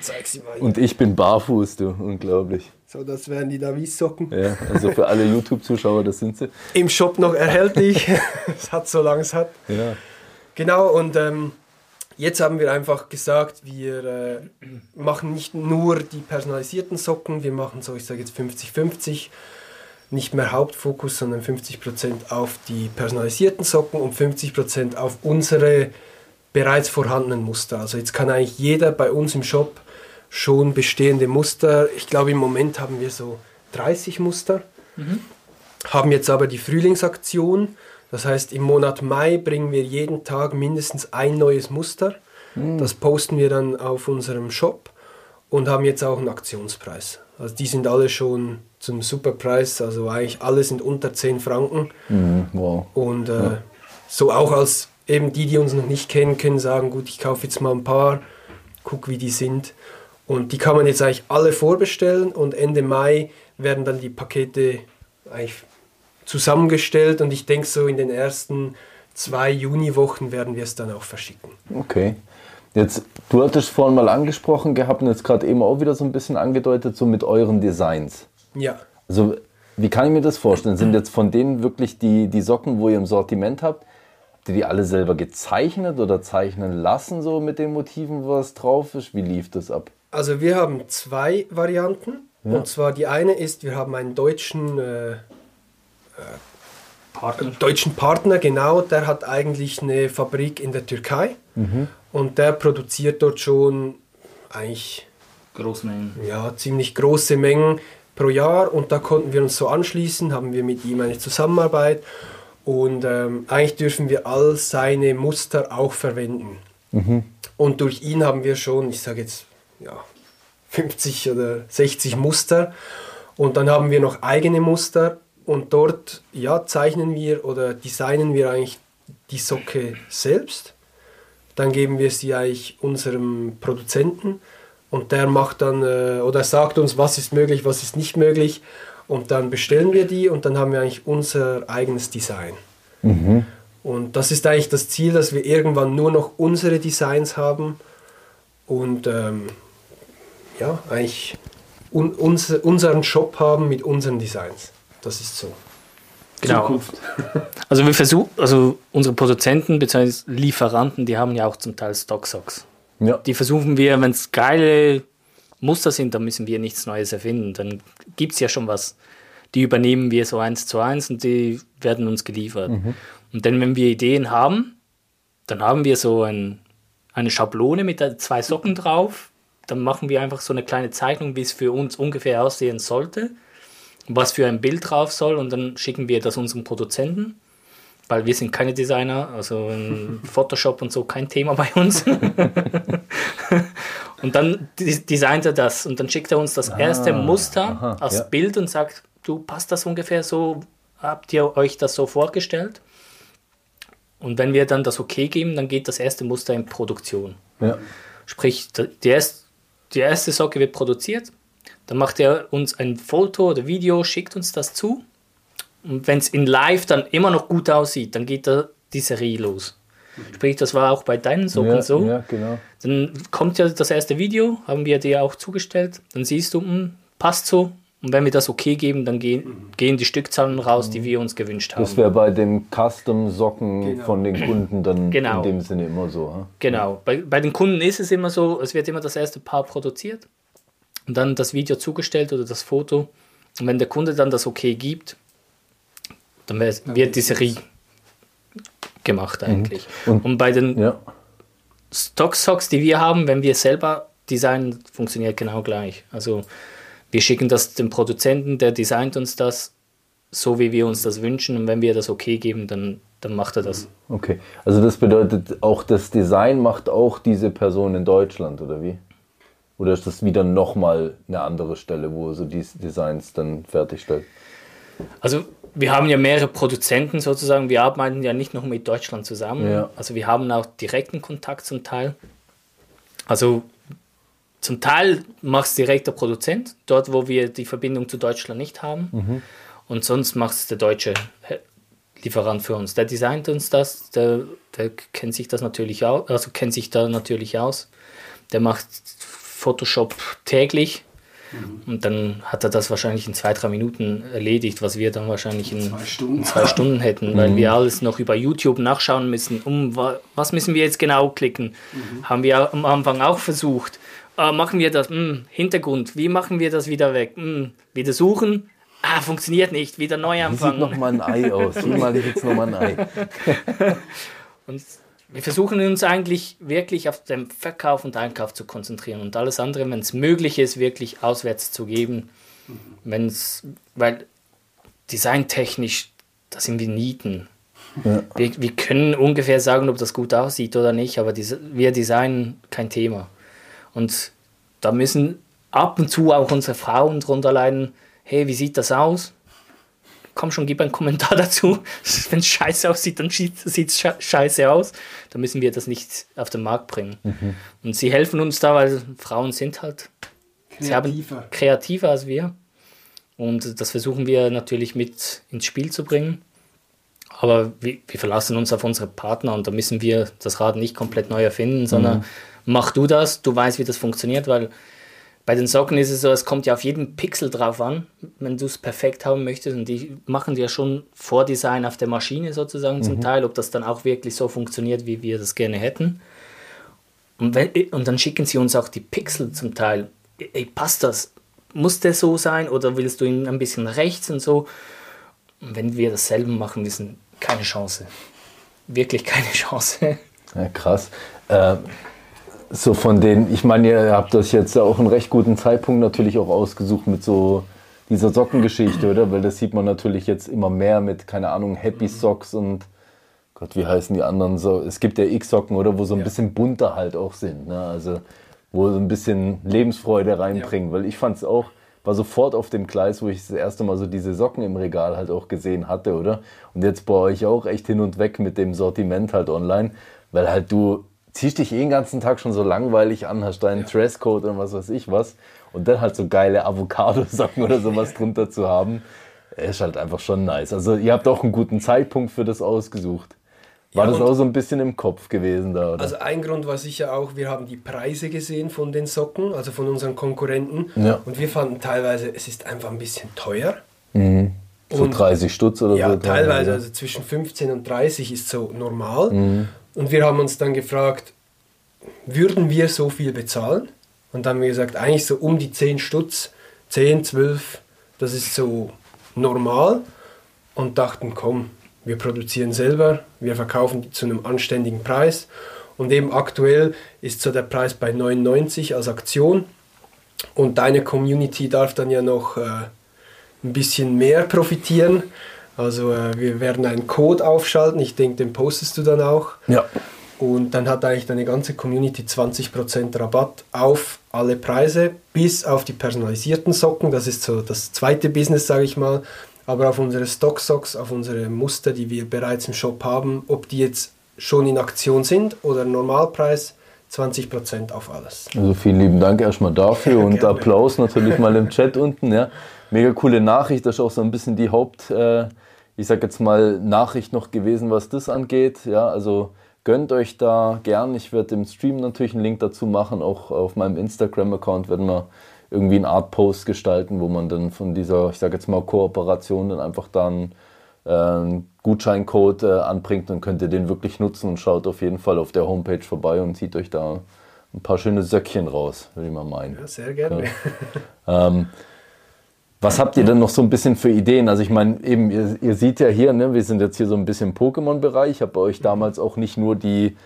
Zeig sie mal. Und ich bin barfuß, du. Unglaublich. So, das wären die Davis-Socken. Ja, also für alle YouTube-Zuschauer, das sind sie. Im Shop noch erhältlich. es hat so lange es hat. Ja. Genau, und ähm, jetzt haben wir einfach gesagt, wir äh, machen nicht nur die personalisierten Socken, wir machen so, ich sage jetzt 50-50, nicht mehr Hauptfokus, sondern 50% auf die personalisierten Socken und 50% auf unsere bereits vorhandenen Muster. Also jetzt kann eigentlich jeder bei uns im Shop schon bestehende Muster, ich glaube im Moment haben wir so 30 Muster, haben jetzt aber die Frühlingsaktion. Das heißt, im Monat Mai bringen wir jeden Tag mindestens ein neues Muster. Das posten wir dann auf unserem Shop und haben jetzt auch einen Aktionspreis. Also die sind alle schon zum Superpreis, also eigentlich alle sind unter 10 Franken. Mhm, wow. Und äh, so auch als eben die, die uns noch nicht kennen, können sagen, gut, ich kaufe jetzt mal ein paar, guck, wie die sind. Und die kann man jetzt eigentlich alle vorbestellen und Ende Mai werden dann die Pakete eigentlich zusammengestellt und ich denke so in den ersten zwei Juniwochen werden wir es dann auch verschicken. Okay. Jetzt, du hattest vorhin mal angesprochen gehabt und jetzt gerade eben auch wieder so ein bisschen angedeutet, so mit euren Designs. Ja, Also, wie kann ich mir das vorstellen? Sind jetzt von denen wirklich die, die Socken, wo ihr im Sortiment habt, habt ihr die alle selber gezeichnet oder zeichnen lassen, so mit den Motiven, was drauf ist? Wie lief das ab? Also wir haben zwei Varianten. Und zwar die eine ist, wir haben einen deutschen äh, Partner. deutschen Partner, genau, der hat eigentlich eine Fabrik in der Türkei und der produziert dort schon eigentlich Großmengen. ja, ziemlich große Mengen pro Jahr und da konnten wir uns so anschließen, haben wir mit ihm eine Zusammenarbeit und ähm, eigentlich dürfen wir all seine Muster auch verwenden. Und durch ihn haben wir schon, ich sage jetzt, ja, 50 oder 60 Muster. Und dann haben wir noch eigene Muster. Und dort ja, zeichnen wir oder designen wir eigentlich die Socke selbst. Dann geben wir sie eigentlich unserem Produzenten. Und der macht dann äh, oder sagt uns, was ist möglich, was ist nicht möglich. Und dann bestellen wir die und dann haben wir eigentlich unser eigenes Design. Und das ist eigentlich das Ziel, dass wir irgendwann nur noch unsere Designs haben. Und ähm, ja, eigentlich un uns, unseren Shop haben mit unseren Designs. Das ist so. Genau. Zukunft. Also wir versuchen, also unsere Produzenten bzw. Lieferanten, die haben ja auch zum Teil Stock-Socks. Ja. Die versuchen wir, wenn es geile Muster sind, dann müssen wir nichts Neues erfinden. Dann gibt es ja schon was. Die übernehmen wir so eins zu eins und die werden uns geliefert. Und dann, wenn wir Ideen haben, dann haben wir so ein, eine Schablone mit zwei Socken drauf. Dann machen wir einfach so eine kleine Zeichnung, wie es für uns ungefähr aussehen sollte, was für ein Bild drauf soll und dann schicken wir das unserem Produzenten weil wir sind keine Designer, also in Photoshop und so kein Thema bei uns. und dann des- designt er das und dann schickt er uns das erste Muster aha, als ja. Bild und sagt, du passt das ungefähr so, habt ihr euch das so vorgestellt? Und wenn wir dann das okay geben, dann geht das erste Muster in Produktion. Ja. Sprich, die erste, die erste Socke wird produziert, dann macht er uns ein Foto oder Video, schickt uns das zu. Und wenn es in Live dann immer noch gut aussieht, dann geht da die Serie los. Sprich, das war auch bei deinen Socken Ja, so. ja, genau. Dann kommt ja das erste Video, haben wir dir auch zugestellt. Dann siehst du, hm, passt so. Und wenn wir das okay geben, dann gehen, gehen die Stückzahlen raus, die wir uns gewünscht haben. Das wäre bei den Custom-Socken Genau. von den Kunden dann Genau. in dem Sinne immer so. ha? Genau. Bei, bei den Kunden ist es immer so, es wird immer das erste Paar produziert und dann das Video zugestellt oder das Foto. Und wenn der Kunde dann das okay gibt, dann wird, wird die Serie gemacht eigentlich. Und- Und, bei den Ja. Stock-Socks, die wir haben, wenn wir selber designen, funktioniert genau gleich. Also wir schicken das dem Produzenten, der designt uns das so, wie wir uns das wünschen. Und wenn wir das okay geben, dann, dann macht er das. Okay. Also das bedeutet auch, das Design macht auch diese Person in Deutschland, oder wie? Oder ist das wieder nochmal eine andere Stelle, wo so die Designs dann fertigstellt? Also wir haben ja mehrere Produzenten sozusagen. Wir arbeiten ja nicht noch mit Deutschland zusammen. Ja. Also wir haben auch direkten Kontakt zum Teil. Also zum Teil macht es direkt der Produzent, dort wo wir die Verbindung zu Deutschland nicht haben. Und sonst macht es der deutsche He- Lieferant für uns. Der designt uns das, der, der kennt sich das natürlich aus, also kennt sich da natürlich aus. Der macht Photoshop täglich. Und dann hat er das wahrscheinlich in zwei, drei Minuten erledigt, was wir dann wahrscheinlich in Zwei Stunden. in zwei Stunden hätten, weil wir alles noch über YouTube nachschauen müssen. Um wa- was müssen wir jetzt genau klicken? Haben wir am Anfang auch versucht. Äh, machen wir das? Hm, Hintergrund. Wie machen wir das wieder weg? Hm, wieder suchen. Ah, funktioniert nicht. Wieder neu Wie sieht anfangen. nochmal ein Ei aus? Wie male ich jetzt nochmal ein Ei? Und wir versuchen uns eigentlich wirklich auf den Verkauf und Einkauf zu konzentrieren und alles andere, wenn es möglich ist, wirklich auswärts zu geben. Wenn es, weil designtechnisch, da sind wir Nieten. Ja. Wir, wir können ungefähr sagen, ob das gut aussieht oder nicht, aber diese, wir designen kein Thema. Und da müssen ab und zu auch unsere Frauen drunter leiden, hey, wie sieht das aus? Komm schon, gib einen Kommentar dazu. Wenn es scheiße aussieht, dann sieht es scheiße aus. Dann müssen wir das nicht auf den Markt bringen. Und sie helfen uns da, weil Frauen sind halt sie haben Kreativer. kreativer als wir. Und das versuchen wir natürlich mit ins Spiel zu bringen. Aber wir, wir verlassen uns auf unsere Partner und da müssen wir das Rad nicht komplett neu erfinden, sondern mach du das, du weißt, wie das funktioniert, weil bei den Socken ist es so, es kommt ja auf jeden Pixel drauf an, wenn du es perfekt haben möchtest. Und die machen ja schon Vordesign auf der Maschine sozusagen zum Teil, ob das dann auch wirklich so funktioniert, wie wir das gerne hätten. Und, wenn, und dann schicken sie uns auch die Pixel zum Teil. Ey, passt das? Muss der so sein oder willst du ihn ein bisschen rechts und so? Und wenn wir dasselbe machen müssen, keine Chance. Wirklich keine Chance. Ja, krass. Ähm, so von den, ich meine, ihr habt das jetzt auch einen recht guten Zeitpunkt natürlich auch ausgesucht mit so dieser Sockengeschichte, oder? Weil das sieht man natürlich jetzt immer mehr mit, keine Ahnung, Happy Socks und Gott, wie heißen die anderen so? Es gibt ja X-Socken, oder? Wo so ein bisschen bunter halt auch sind, ne? Also, wo so ein bisschen Lebensfreude reinbringen. Weil ich fand es auch, war sofort auf dem Gleis, wo ich das erste Mal so diese Socken im Regal halt auch gesehen hatte, oder? Und jetzt bei euch auch echt hin und weg mit dem Sortiment halt online, weil halt du ziehst dich eh den ganzen Tag schon so langweilig an, hast deinen Dresscode und was weiß ich was und dann halt so geile Avocado-Socken oder sowas drunter zu haben, ist halt einfach schon nice. Also ihr habt auch einen guten Zeitpunkt für das ausgesucht. War Ja, das auch so ein bisschen im Kopf gewesen da? Oder? Also ein Grund war sicher auch, wir haben die Preise gesehen von den Socken, also von unseren Konkurrenten. Ja. Und wir fanden teilweise, es ist einfach ein bisschen teuer. mhm. So und- 30 Stutz oder Ja, so? teilweise, also zwischen 15 und 30 ist so normal. Mhm. Und wir haben uns dann gefragt, würden wir so viel bezahlen? Und dann haben wir gesagt, eigentlich so um die 10 Stutz, 10, 12, das ist so normal. Und dachten, komm, wir produzieren selber, wir verkaufen zu einem anständigen Preis. Und eben aktuell ist so der Preis bei 99 als Aktion. Und deine Community darf dann ja noch äh, ein bisschen mehr profitieren. Also äh, wir werden einen Code aufschalten, ich denke, den postest du dann auch. Ja. Und dann hat eigentlich deine ganze Community 20% Rabatt auf alle Preise, bis auf die personalisierten Socken. Das ist so das zweite Business, sage ich mal. Aber auf unsere Stock-Socks, auf unsere Muster, die wir bereits im Shop haben, ob die jetzt schon in Aktion sind oder Normalpreis, 20% auf alles. Also vielen lieben Dank erstmal dafür und Gerne. Applaus natürlich mal im Chat unten. Ja. Mega coole Nachricht, das ist auch so ein bisschen die Haupt, äh, ich sag jetzt mal, Nachricht noch gewesen, was das angeht. Ja, also gönnt euch da gern. Ich werde im Stream natürlich einen Link dazu machen. Auch auf meinem Instagram-Account werden wir irgendwie eine Art Post gestalten, wo man dann von dieser, ich sag jetzt mal, Kooperation dann einfach dann äh, einen Gutscheincode äh, anbringt, dann könnt ihr den wirklich nutzen und schaut auf jeden Fall auf der Homepage vorbei und zieht euch da ein paar schöne Söckchen raus, würde ich mal meinen. Ja, sehr gerne. Ähm, was habt ihr denn noch so ein bisschen für Ideen? Also ich meine, eben, ihr, ihr seht ja hier, ne, wir sind jetzt hier so ein bisschen Pokémon-Bereich. Ich habe euch damals auch nicht nur die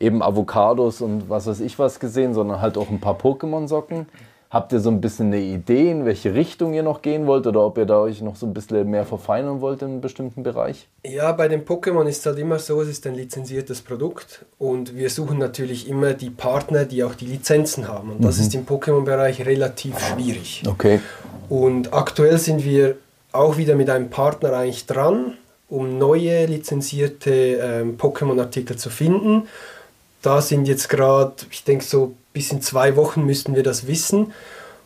eben Avocados und was weiß ich was gesehen, sondern halt auch ein paar Pokémon-Socken. Habt ihr so ein bisschen eine Idee, in welche Richtung ihr noch gehen wollt oder ob ihr da euch noch so ein bisschen mehr verfeinern wollt in einem bestimmten Bereich? Ja, bei den Pokémon ist es halt immer so, es ist ein lizenziertes Produkt und wir suchen natürlich immer die Partner, die auch die Lizenzen haben. Und das ist im Pokémon-Bereich relativ schwierig. Okay. Und aktuell sind wir auch wieder mit einem Partner eigentlich dran, um neue lizenzierte ähm, Pokémon-Artikel zu finden. Da sind jetzt gerade, ich denke so bis in zwei Wochen müssten wir das wissen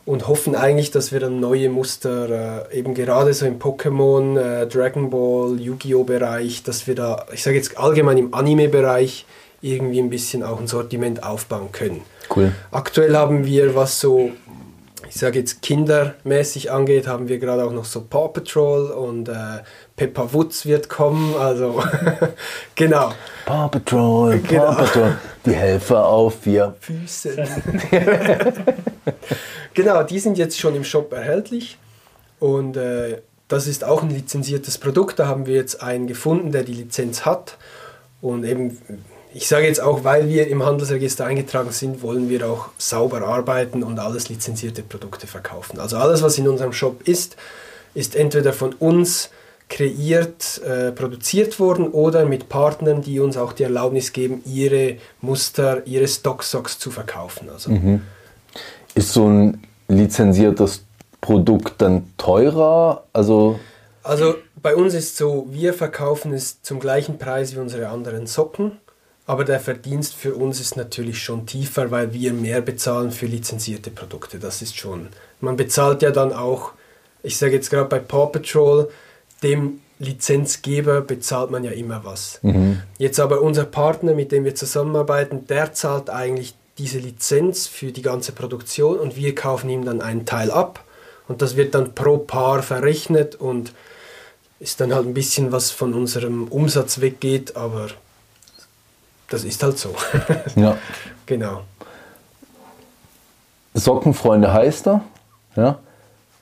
und hoffen eigentlich, dass wir dann neue Muster, äh, eben gerade so im Pokémon, äh, Dragon Ball, Yu-Gi-Oh! Bereich, dass wir da, ich sage jetzt allgemein im Anime-Bereich, irgendwie ein bisschen auch ein Sortiment aufbauen können. Cool. Aktuell haben wir, was so, ich sage jetzt kindermäßig angeht, haben wir gerade auch noch so Paw Patrol und äh, Peppa Woods wird kommen. Also genau. Paw Patrol, Paw Genau. Patrol, die Helfer auf vier. Füße. genau, die sind jetzt schon im Shop erhältlich und äh, das ist auch ein lizenziertes Produkt. Da haben wir jetzt einen gefunden, der die Lizenz hat und eben, ich sage jetzt auch, weil wir im Handelsregister eingetragen sind, wollen wir auch sauber arbeiten und alles lizenzierte Produkte verkaufen. Also alles, was in unserem Shop ist, ist entweder von uns kreiert, äh, produziert worden oder mit Partnern, die uns auch die Erlaubnis geben, ihre Muster, ihre Stock-Socks zu verkaufen. Also, Ist so ein lizenziertes Produkt dann teurer? Also also bei uns ist so, wir verkaufen es zum gleichen Preis wie unsere anderen Socken, aber der Verdienst für uns ist natürlich schon tiefer, weil wir mehr bezahlen für lizenzierte Produkte. Das ist schon. Man bezahlt ja dann auch, ich sage jetzt gerade bei Paw Patrol, dem Lizenzgeber bezahlt man ja immer was. Jetzt aber unser Partner, mit dem wir zusammenarbeiten, der zahlt eigentlich diese Lizenz für die ganze Produktion und wir kaufen ihm dann einen Teil ab und das wird dann pro Paar verrechnet und ist dann halt ein bisschen was von unserem Umsatz weggeht, aber das ist halt so. ja. genau. Sockenfreunde heißt er. Ja.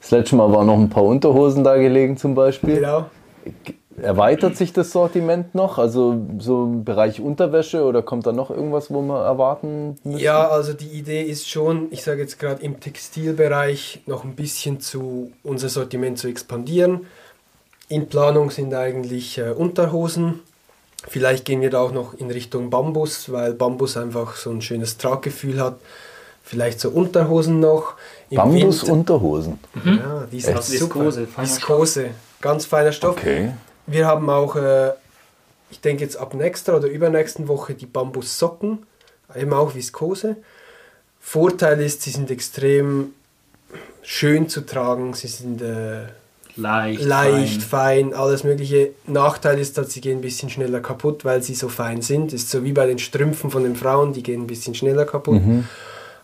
Das letzte Mal waren noch ein paar Unterhosen da gelegen zum Beispiel. Genau. Erweitert sich das Sortiment noch? Also so im Bereich Unterwäsche oder kommt da noch irgendwas, wo wir erwarten müssen? Ja, also die Idee ist schon, ich sage jetzt gerade im Textilbereich noch ein bisschen zu unser Sortiment zu expandieren. In Planung sind eigentlich äh, Unterhosen. Vielleicht gehen wir da auch noch in Richtung Bambus, weil Bambus einfach so ein schönes Traggefühl hat. Vielleicht so Unterhosen noch. Im Bambus Winter- Unterhosen. Ja, die sind Aus super. Viskose, feiner Viskose, ganz feiner Stoff. Okay. Wir haben auch, äh, ich denke jetzt ab nächster oder übernächsten Woche die Bambussocken, eben auch Viskose. Vorteil ist, sie sind extrem schön zu tragen, sie sind äh, Leicht, leicht, fein. alles mögliche. Nachteil ist, dass sie gehen ein bisschen schneller kaputt, weil sie so fein sind. Ist so wie bei den Strümpfen von den Frauen, die gehen ein bisschen schneller kaputt.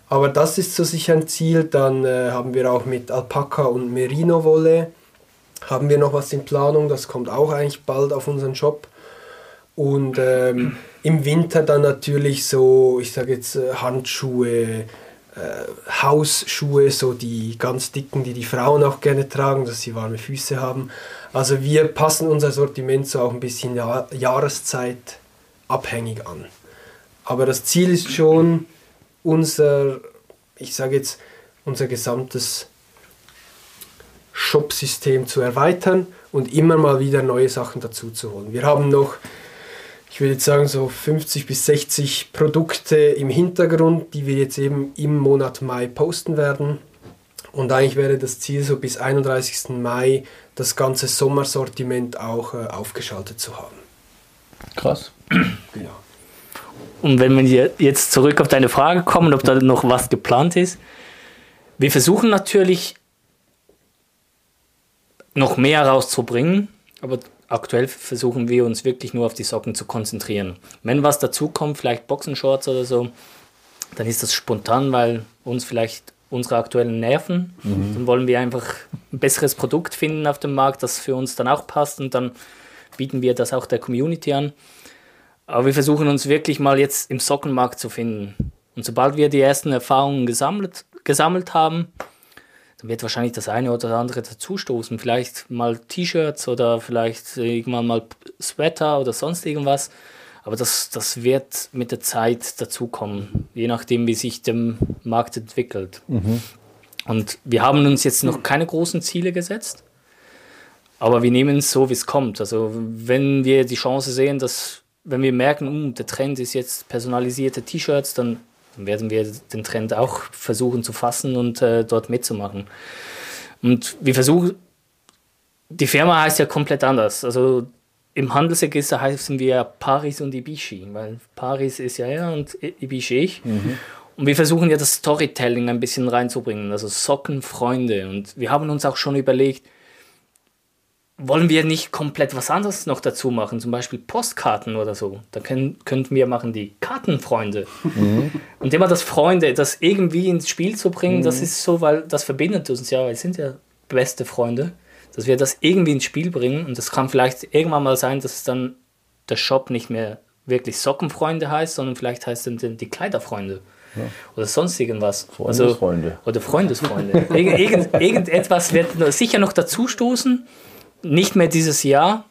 Aber das ist so sicher ein Ziel. Dann äh, haben wir auch mit Alpaka und Merino-Wolle haben wir noch was in Planung. Das kommt auch eigentlich bald auf unseren Shop. Und ähm, im Winter dann natürlich so, ich sage jetzt äh, Handschuhe, äh, Hausschuhe, so die ganz dicken, die die Frauen auch gerne tragen, dass sie warme Füße haben. Also wir passen unser Sortiment so auch ein bisschen ja Jahreszeit abhängig an. Aber das Ziel ist schon unser, ich sage jetzt, unser gesamtes Shop-System zu erweitern und immer mal wieder neue Sachen dazu zu holen. Wir haben noch, ich würde jetzt sagen, so 50 bis 60 Produkte im Hintergrund, die wir jetzt eben im Monat Mai posten werden. Und eigentlich wäre das Ziel, so bis 31. Mai das ganze Sommersortiment auch äh, aufgeschaltet zu haben. Krass. Genau. Und wenn wir jetzt zurück auf deine Frage kommen, ob da noch was geplant ist. Wir versuchen natürlich noch mehr rauszubringen, aber aktuell versuchen wir uns wirklich nur auf die Socken zu konzentrieren. Wenn was dazukommt, vielleicht Boxenshorts oder so, dann ist das spontan, weil uns vielleicht unsere aktuellen nerven. Dann wollen wir einfach ein besseres Produkt finden auf dem Markt, das für uns dann auch passt und dann bieten wir das auch der Community an. Aber wir versuchen uns wirklich mal jetzt im Sockenmarkt zu finden. Und sobald wir die ersten Erfahrungen gesammelt, gesammelt haben, wird wahrscheinlich das eine oder andere dazustoßen. Vielleicht mal T-Shirts oder vielleicht irgendwann mal Sweater oder sonst irgendwas. Aber das, das wird mit der Zeit dazukommen, je nachdem, wie sich der Markt entwickelt. Und wir haben uns jetzt noch keine großen Ziele gesetzt, aber wir nehmen es so, wie es kommt. Also wenn wir die Chance sehen, dass, wenn wir merken, "Hm, der Trend ist jetzt personalisierte T-Shirts, dann dann werden wir den Trend auch versuchen zu fassen und äh, dort mitzumachen. Und wir versuchen, die Firma heißt ja komplett anders. Also im Handelsregister heißen wir Paris und Ibishi, weil Paris ist ja er und Ibishi ich. Und wir versuchen ja das Storytelling ein bisschen reinzubringen, also Sockenfreunde. Und wir haben uns auch schon überlegt, wollen wir nicht komplett was anderes noch dazu machen, zum Beispiel Postkarten oder so. Da können, könnten wir machen die Kartenfreunde. Und immer das Freunde, das irgendwie ins Spiel zu bringen, das ist so, weil das verbindet uns ja, wir sind ja beste Freunde, dass wir das irgendwie ins Spiel bringen und das kann vielleicht irgendwann mal sein, dass dann der Shop nicht mehr wirklich Sockenfreunde heißt, sondern vielleicht heißt es dann die Kleiderfreunde. Oder sonst irgendwas. Freundesfreunde. Also, oder Freundesfreunde. Irgend, irgend, irgendetwas wird sicher noch dazu stoßen. Nicht mehr dieses Jahr,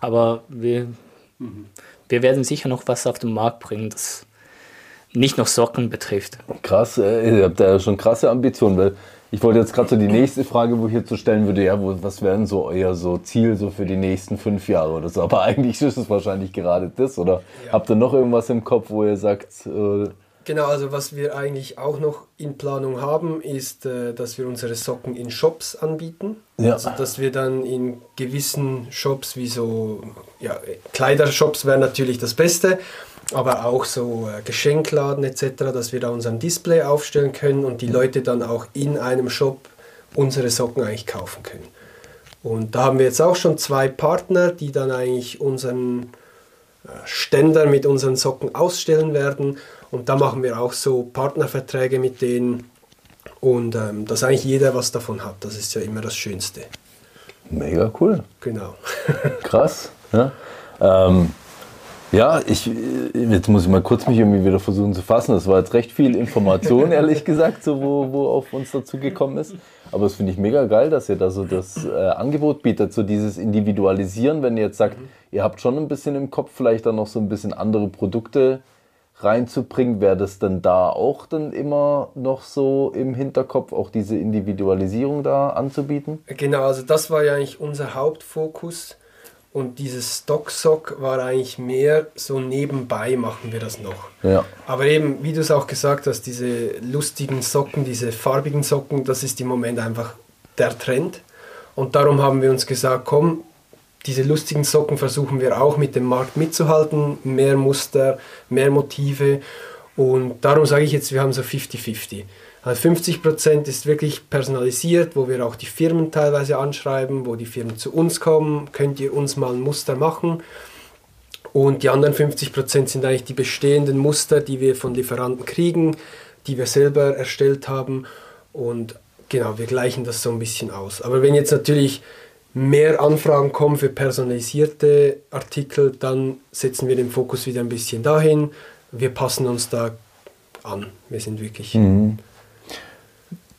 aber wir, wir werden sicher noch was auf den Markt bringen, das nicht noch Socken betrifft. Krass, äh, ihr habt da ja schon krasse Ambitionen, weil ich wollte jetzt gerade so die nächste Frage, wo ich jetzt so stellen würde, ja, wo, was wären so euer so Ziel so für die nächsten fünf Jahre oder so? Aber eigentlich ist es wahrscheinlich gerade das, oder habt ihr noch irgendwas im Kopf, wo ihr sagt, äh, Genau, also was wir eigentlich auch noch in Planung haben, ist, äh, dass wir unsere Socken in Shops anbieten. Ja. Also dass wir dann in gewissen Shops wie so, ja, Kleidershops wären natürlich das Beste, aber auch so äh, Geschenkladen etc., dass wir da unseren Display aufstellen können und die Leute dann auch in einem Shop unsere Socken eigentlich kaufen können. Und da haben wir jetzt auch schon zwei Partner, die dann eigentlich unseren Ständer mit unseren Socken ausstellen werden. Und da machen wir auch so Partnerverträge mit denen. Und ähm, dass eigentlich jeder was davon hat. Das ist ja immer das Schönste. mega cool, Genau. krass. Ja, ähm, ja ich, jetzt muss ich mal kurz mich irgendwie wieder versuchen zu fassen. Das war jetzt recht viel Information, ehrlich gesagt, so, wo, wo auf uns dazu gekommen ist. Aber das finde ich mega geil, dass ihr da so das äh, Angebot bietet, so dieses Individualisieren, wenn ihr jetzt sagt, ihr habt schon ein bisschen im Kopf, vielleicht dann noch so ein bisschen andere Produkte reinzubringen, wäre das dann da auch dann immer noch so im Hinterkopf, auch diese Individualisierung da anzubieten? Genau, also das war ja eigentlich unser Hauptfokus. Und dieses Stock-Sock war eigentlich mehr so nebenbei machen wir das noch. Ja. Aber eben, wie du es auch gesagt hast, diese lustigen Socken, diese farbigen Socken, das ist im Moment einfach der Trend. Und darum haben wir uns gesagt, komm, diese lustigen Socken versuchen wir auch mit dem Markt mitzuhalten, mehr Muster, mehr Motive. Und darum sage ich jetzt, wir haben so 50-50. Also 50% ist wirklich personalisiert, wo wir auch die Firmen teilweise anschreiben, wo die Firmen zu uns kommen, könnt ihr uns mal ein Muster machen. Und die anderen 50% sind eigentlich die bestehenden Muster, die wir von Lieferanten kriegen, die wir selber erstellt haben. Und genau, wir gleichen das so ein bisschen aus. Aber wenn jetzt natürlich mehr Anfragen kommen für personalisierte Artikel, dann setzen wir den Fokus wieder ein bisschen dahin. Wir passen uns da an. Wir sind wirklich. Mhm.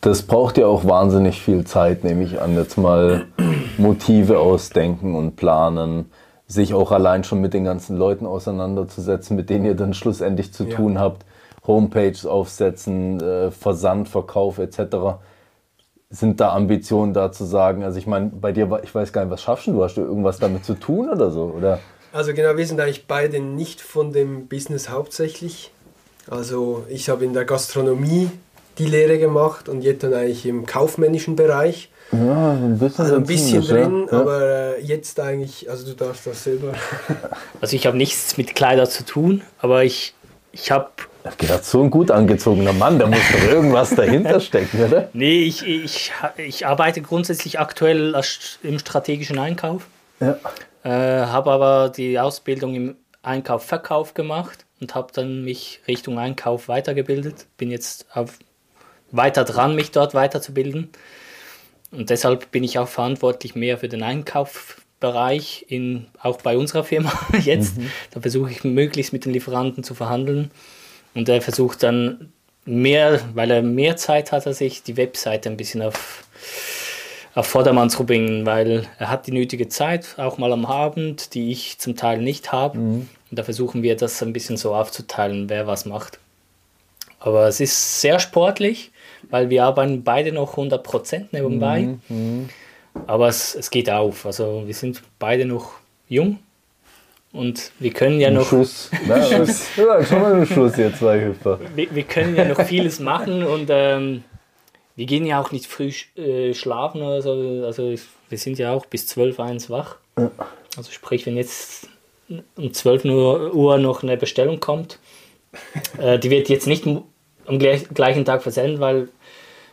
Das braucht ja auch wahnsinnig viel Zeit, nehme ich an. Jetzt mal Motive ausdenken und planen, sich auch allein schon mit den ganzen Leuten auseinanderzusetzen, mit denen ihr dann schlussendlich zu ja. tun habt. Homepages aufsetzen, äh, Versand, Verkauf etc. Sind da Ambitionen da zu sagen, also ich meine, bei dir, ich weiß gar nicht, was schaffst du? Hast du irgendwas damit zu tun oder so? Oder? Also genau, wir sind eigentlich beide nicht von dem Business hauptsächlich. Also ich habe in der Gastronomie die Lehre gemacht und jetzt dann eigentlich im kaufmännischen Bereich. Ja, ein bisschen, also ein bisschen drin, ja. aber äh, jetzt eigentlich, also du darfst das selber. Also ich habe nichts mit Kleider zu tun, aber ich, ich habe... Ich habe gedacht, so ein gut angezogener Mann, da muss doch irgendwas dahinter stecken, oder? Nee, ich, ich, ich arbeite grundsätzlich aktuell im strategischen Einkauf. Ja. Äh, habe aber die Ausbildung im Einkauf-Verkauf gemacht und habe dann mich Richtung Einkauf weitergebildet. Bin jetzt auf, weiter dran, mich dort weiterzubilden. Und deshalb bin ich auch verantwortlich mehr für den Einkaufsbereich, in, auch bei unserer Firma jetzt. Mhm. Da versuche ich möglichst mit den Lieferanten zu verhandeln. Und er versucht dann mehr, weil er mehr Zeit hat als ich, die Webseite ein bisschen auf, auf Vordermann zu bringen, weil er hat die nötige Zeit, auch mal am Abend, die ich zum Teil nicht habe. Mhm. Und da versuchen wir das ein bisschen so aufzuteilen, wer was macht. Aber es ist sehr sportlich weil wir arbeiten beide noch 100% nebenbei. Mhm, mhm. Aber es, es geht auf. Also wir sind beide noch jung und wir können ja noch. Schuss. Na, Schuss. ja, schon mal einen Schuss hier, zwei Hüpfer. Wir, wir, können ja noch vieles machen und ähm, wir gehen ja auch nicht früh äh, schlafen oder so. Also wir sind ja auch bis 12, 1 wach. Ja. Also sprich, wenn jetzt um 12 Uhr noch eine Bestellung kommt, äh, die wird jetzt nicht am gleichen Tag versendet, weil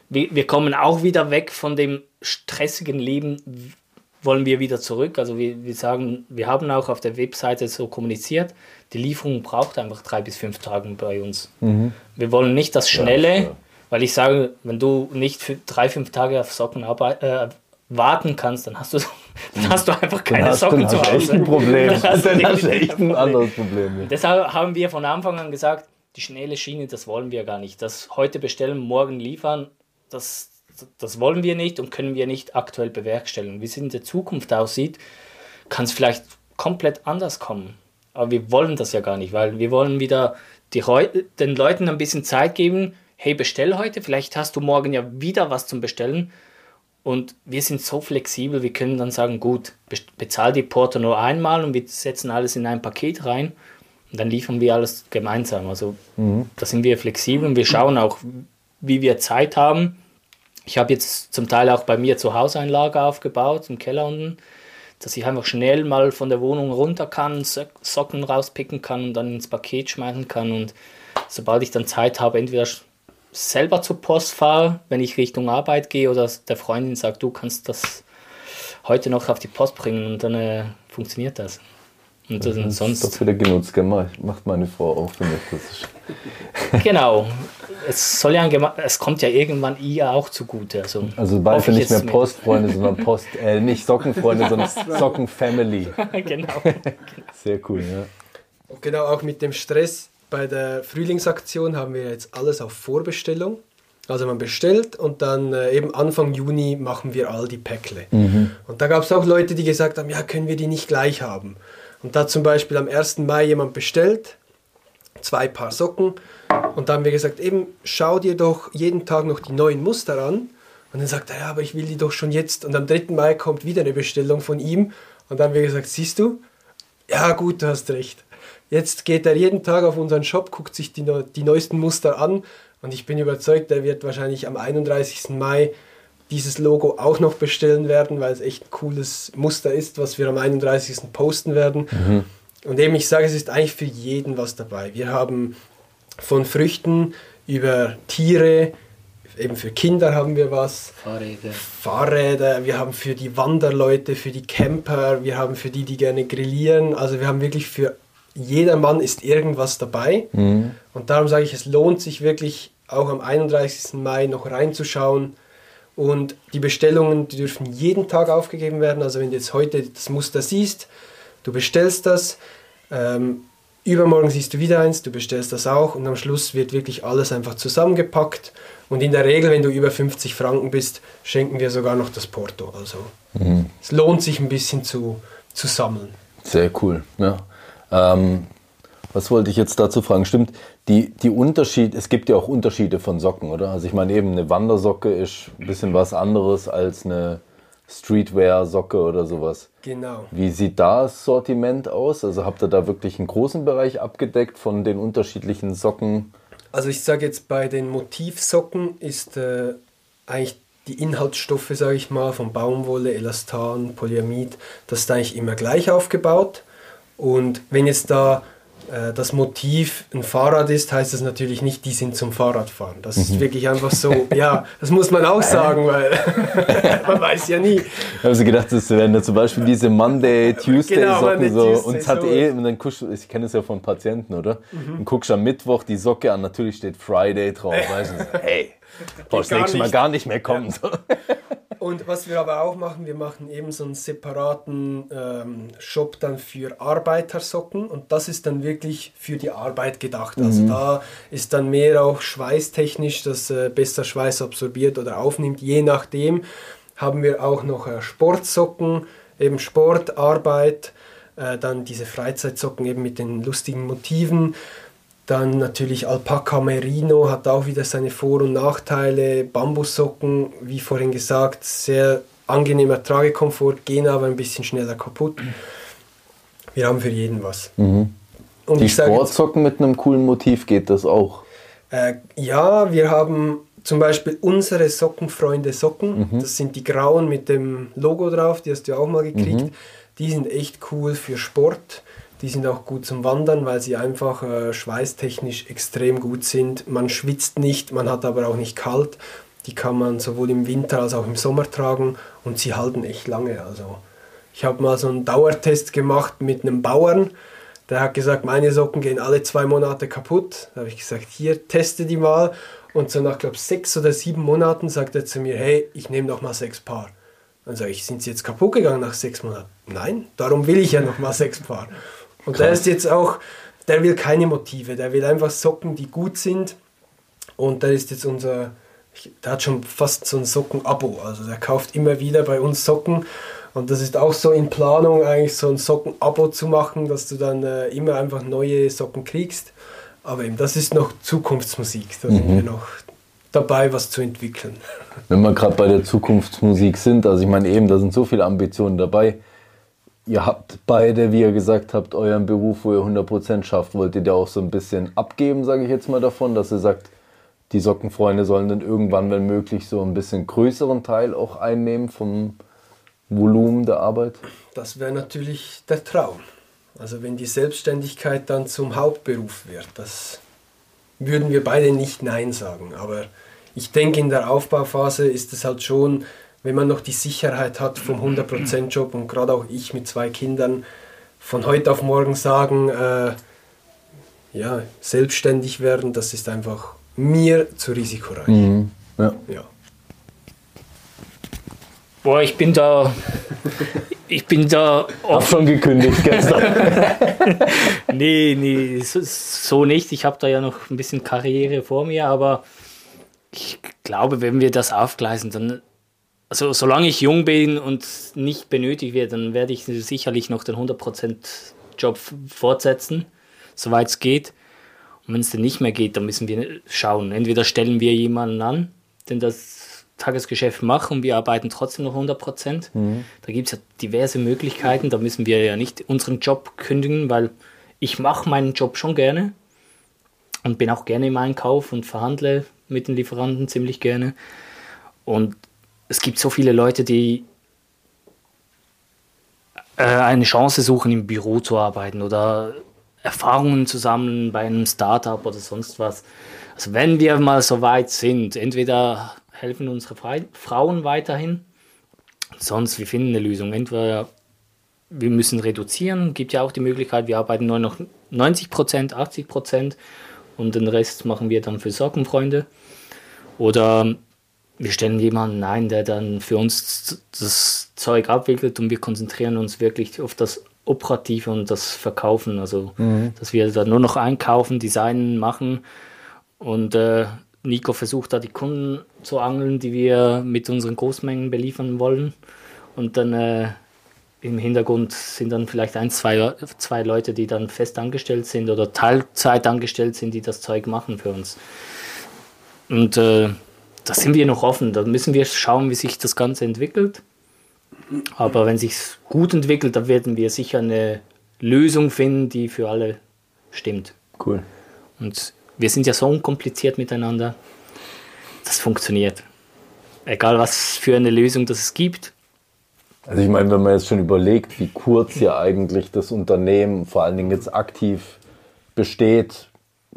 wir, wir kommen auch wieder weg von dem stressigen Leben, wollen wir wieder zurück. Also wir, wir sagen, wir haben auch auf der Webseite so kommuniziert, die Lieferung braucht einfach drei bis fünf Tage bei uns. Mhm. Wir wollen nicht das Schnelle, ja, weil ich sage, wenn du nicht für drei, fünf Tage auf Socken arbeiten, äh, warten kannst, dann hast du, dann hast du einfach keine hast, Socken zu Hause. Echt ein Problem. dann hast, dann hast du echt ein anderes Problem. Deshalb haben wir von Anfang an gesagt, die schnelle Schiene, das wollen wir gar nicht. Das heute bestellen, morgen liefern, das, das wollen wir nicht und können wir nicht aktuell bewerkstelligen. Wie es in der Zukunft aussieht, kann es vielleicht komplett anders kommen. Aber wir wollen das ja gar nicht, weil wir wollen wieder die, den Leuten ein bisschen Zeit geben. Hey, bestell heute, vielleicht hast du morgen ja wieder was zum Bestellen. Und wir sind so flexibel, wir können dann sagen, gut, bezahl die Porto nur einmal und wir setzen alles in ein Paket rein dann liefern wir alles gemeinsam. Also mhm. da sind wir flexibel und wir schauen auch, wie wir Zeit haben. Ich habe jetzt zum Teil auch bei mir zu Hause ein Lager aufgebaut, im Keller unten, dass ich einfach schnell mal von der Wohnung runter kann, Socken rauspicken kann und dann ins Paket schmeißen kann. Und sobald ich dann Zeit habe, entweder selber zur Post fahre, wenn ich Richtung Arbeit gehe, oder der Freundin sagt, du kannst das heute noch auf die Post bringen und dann äh, funktioniert das. Und das, das sonst. Das wieder genutzt, macht meine Frau auch für mich. genau. Es soll ja es kommt ja irgendwann ihr auch zugute. Also, also bald nicht mehr Postfreunde, sondern Post, äh, nicht Sockenfreunde, sondern Sockenfamily. genau. Sehr cool, ja. Und genau auch mit dem Stress bei der Frühlingsaktion haben wir jetzt alles auf Vorbestellung. Also man bestellt und dann äh, eben Anfang Juni machen wir all die Päckle. Mhm. Und da gab es auch Leute, die gesagt haben, ja, können wir die nicht gleich haben? Und da zum Beispiel am 1. Mai jemand bestellt, zwei Paar Socken. Und dann haben wir gesagt, eben schau dir doch jeden Tag noch die neuen Muster an. Und dann sagt er, ja, aber ich will die doch schon jetzt. Und am 3. Mai kommt wieder eine Bestellung von ihm. Und dann haben wir gesagt, siehst du? Ja, gut, du hast recht. Jetzt geht er jeden Tag auf unseren Shop, guckt sich die, die neuesten Muster an. Und ich bin überzeugt, er wird wahrscheinlich am 31. Mai dieses Logo auch noch bestellen werden, weil es echt ein cooles Muster ist, was wir am 31. posten werden. Mhm. Und eben, ich sage, es ist eigentlich für jeden was dabei. Wir haben von Früchten über Tiere, eben für Kinder haben wir was. Fahrräder. Fahrräder, wir haben für die Wanderleute, für die Camper, wir haben für die, die gerne grillieren. Also wir haben wirklich für jedermann ist irgendwas dabei. Und darum sage ich, es lohnt sich wirklich auch am 31. Mai noch reinzuschauen. Und die Bestellungen die dürfen jeden Tag aufgegeben werden. Also wenn du jetzt heute das Muster siehst, du bestellst das, ähm, übermorgen siehst du wieder eins, du bestellst das auch und am Schluss wird wirklich alles einfach zusammengepackt. Und in der Regel, wenn du über 50 Franken bist, schenken wir sogar noch das Porto. Also es lohnt sich ein bisschen zu, zu sammeln. Sehr cool. Ja. Ähm, was wollte ich jetzt dazu fragen? Stimmt, die, die Unterschied, es gibt ja auch Unterschiede von Socken, oder? Also ich meine eben, eine Wandersocke ist ein bisschen was anderes als eine Streetwear-Socke oder sowas. Genau. Wie sieht da das Sortiment aus? Also habt ihr da wirklich einen großen Bereich abgedeckt von den unterschiedlichen Socken? Also ich sage jetzt bei den Motivsocken ist äh, eigentlich die Inhaltsstoffe, sage ich mal, von Baumwolle, Elastan, Polyamid, das ist eigentlich immer gleich aufgebaut. Und wenn jetzt da das Motiv ein Fahrrad ist, heißt das natürlich nicht, die sind zum Fahrradfahren. Das ist wirklich einfach so, ja, das muss man auch sagen, weil man weiß ja nie. Ich habe so gedacht, das wären da zum Beispiel diese Monday, Tuesday Genau, Socken so. Tuesday, und es hat so. eh, und dann guckst ich kenne es ja von Patienten, oder? Und guckst am Mittwoch die Socke an, natürlich steht Friday drauf. Weißt du, hey, brauchst nächstes Mal gar nicht mehr kommen. So. Und was wir aber auch machen, wir machen eben so einen separaten ähm, Shop dann für Arbeitersocken und das ist dann wirklich für die Arbeit gedacht. Also da ist dann mehr auch schweißtechnisch, dass äh, besser Schweiß absorbiert oder aufnimmt. Je nachdem haben wir auch noch äh, Sportsocken, eben Sport, Arbeit, äh, dann diese Freizeitsocken eben mit den lustigen Motiven. Dann natürlich Alpaka Merino hat auch wieder seine Vor- und Nachteile. Bambussocken, wie vorhin gesagt, sehr angenehmer Tragekomfort, gehen aber ein bisschen schneller kaputt. Wir haben für jeden was. Und Die Sportsocken mit einem coolen Motiv geht das auch. äh, ja, wir haben zum Beispiel unsere Sockenfreunde Socken. Das sind die grauen mit dem Logo drauf, die hast du ja auch mal gekriegt. Die sind echt cool für Sport. Die sind auch gut zum Wandern, weil sie einfach äh, schweißtechnisch extrem gut sind. Man schwitzt nicht, man hat aber auch nicht kalt. Die kann man sowohl im Winter als auch im Sommer tragen und sie halten echt lange. Also ich habe mal so einen Dauertest gemacht mit einem Bauern. Der hat gesagt, meine Socken gehen alle zwei Monate kaputt. Da habe ich gesagt, hier, teste die mal. Und so nach, glaube sechs oder sieben Monaten sagt er zu mir, hey, ich nehme noch mal sechs Paar. Dann sage ich, sind sie jetzt kaputt gegangen nach sechs Monaten? Nein, darum will ich ja noch mal sechs Paar. Und der ist jetzt auch, der will keine Motive, der will einfach Socken, die gut sind. Und der ist jetzt unser, der hat schon fast so ein Socken-Abo. Also der kauft immer wieder bei uns Socken. Und das ist auch so in Planung, eigentlich so ein Socken-Abo zu machen, dass du dann äh, immer einfach neue Socken kriegst. Aber eben, das ist noch Zukunftsmusik. Da sind wir noch dabei, was zu entwickeln. Wenn wir gerade bei der Zukunftsmusik sind, also ich meine eben, da sind so viele Ambitionen dabei. Ihr habt beide, wie ihr gesagt habt, euren Beruf, wo ihr 100% schafft, wollt ihr auch so ein bisschen abgeben, sage ich jetzt mal davon, dass ihr sagt, die Sockenfreunde sollen dann irgendwann, wenn möglich, so ein bisschen größeren Teil auch einnehmen vom Volumen der Arbeit? Das wäre natürlich der Traum. Also wenn die Selbstständigkeit dann zum Hauptberuf wird, das würden wir beide nicht Nein sagen. Aber ich denke, in der Aufbauphase ist es halt schon, wenn man noch die Sicherheit hat vom 100% Job und gerade auch ich mit zwei Kindern, von heute auf morgen sagen, äh, ja, selbstständig werden, das ist einfach mir zu risikoreich. Ja. Ja. Boah, ich bin da. Ich bin da offen. schon gekündigt gestern. Nee, nee, so, so nicht. Ich habe da ja noch ein bisschen Karriere vor mir, aber ich glaube, wenn wir das aufgleisen, dann. Also, solange ich jung bin und nicht benötigt werde, dann werde ich sicherlich noch den 100% Job fortsetzen, soweit es geht. Und wenn es dann nicht mehr geht, dann müssen wir schauen. Entweder stellen wir jemanden an, den das Tagesgeschäft macht und wir arbeiten trotzdem noch 100 Prozent. Da gibt es ja diverse Möglichkeiten. Da müssen wir ja nicht unseren Job kündigen, weil ich mache meinen Job schon gerne und bin auch gerne im Einkauf und verhandle mit den Lieferanten ziemlich gerne. Und es gibt so viele Leute, die äh, eine Chance suchen, im Büro zu arbeiten oder Erfahrungen zu sammeln bei einem Startup oder sonst was. Also wenn wir mal so weit sind, entweder helfen unsere Frauen weiterhin, sonst wir finden eine Lösung. Entweder wir müssen reduzieren, gibt ja auch die Möglichkeit, wir arbeiten nur noch 90 Prozent, 80 Prozent und den Rest machen wir dann für Sockenfreunde. Oder wir stellen jemanden ein, der dann für uns das Zeug abwickelt und wir konzentrieren uns wirklich auf das Operative und das Verkaufen. Also, mhm. dass wir da nur noch einkaufen, designen, machen und äh, Nico versucht da die Kunden zu angeln, die wir mit unseren Großmengen beliefern wollen. Und dann äh, im Hintergrund sind dann vielleicht ein, zwei, zwei Leute, die dann fest angestellt sind oder Teilzeit angestellt sind, die das Zeug machen für uns. Und äh, da sind wir noch offen. Da müssen wir schauen, wie sich das Ganze entwickelt. Aber wenn sich gut entwickelt, dann werden wir sicher eine Lösung finden, die für alle stimmt. Cool. Und wir sind ja so unkompliziert miteinander. Das funktioniert. Egal was für eine Lösung das es gibt, also ich meine, wenn man jetzt schon überlegt, wie kurz ja eigentlich das Unternehmen vor allen Dingen jetzt aktiv besteht,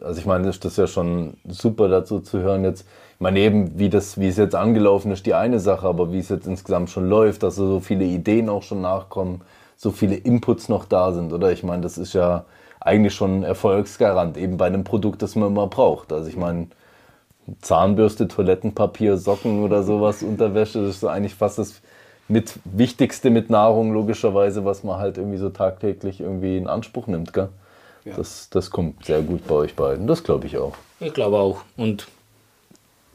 also ich meine, ist das ja schon super dazu zu hören jetzt. Ich meine eben, wie das, wie es jetzt angelaufen ist, die eine Sache, aber wie es jetzt insgesamt schon läuft, dass so viele Ideen auch schon nachkommen, so viele Inputs noch da sind, oder? Ich meine, das ist ja eigentlich schon ein Erfolgsgarant, eben bei einem Produkt, das man immer braucht. Also ich meine, Zahnbürste, Toilettenpapier, Socken oder sowas, Unterwäsche, das ist so eigentlich fast das mit Wichtigste mit Nahrung, logischerweise, was man halt irgendwie so tagtäglich irgendwie in Anspruch nimmt, gell? Ja. Das, das kommt sehr gut bei euch beiden. Das glaube ich auch. Ich glaube auch. Und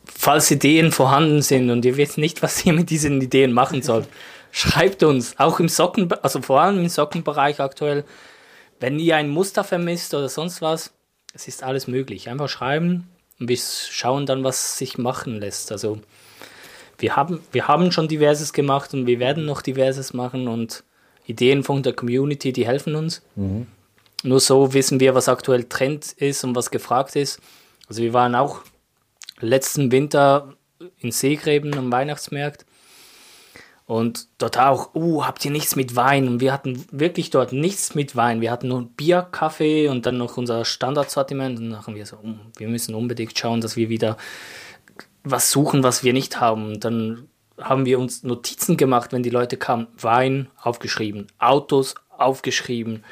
falls Ideen vorhanden sind und ihr wisst nicht, was ihr mit diesen Ideen machen sollt, schreibt uns. Auch im Socken, also vor allem im Sockenbereich aktuell. Wenn ihr ein Muster vermisst oder sonst was, es ist alles möglich. Einfach schreiben und wir schauen dann, was sich machen lässt. Also wir haben, wir haben schon diverses gemacht und wir werden noch diverses machen und Ideen von der Community, die helfen uns. Mhm. Nur so wissen wir, was aktuell Trend ist und was gefragt ist. Also wir waren auch letzten Winter in Seegräben am Weihnachtsmarkt und dort auch, uh, habt ihr nichts mit Wein? Und wir hatten wirklich dort nichts mit Wein. Wir hatten nur Bier, Kaffee und dann noch unser Standardsortiment. Und dann haben wir so, uh, wir müssen unbedingt schauen, dass wir wieder was suchen, was wir nicht haben. Dann haben wir uns Notizen gemacht, wenn die Leute kamen. Wein aufgeschrieben, Autos aufgeschrieben,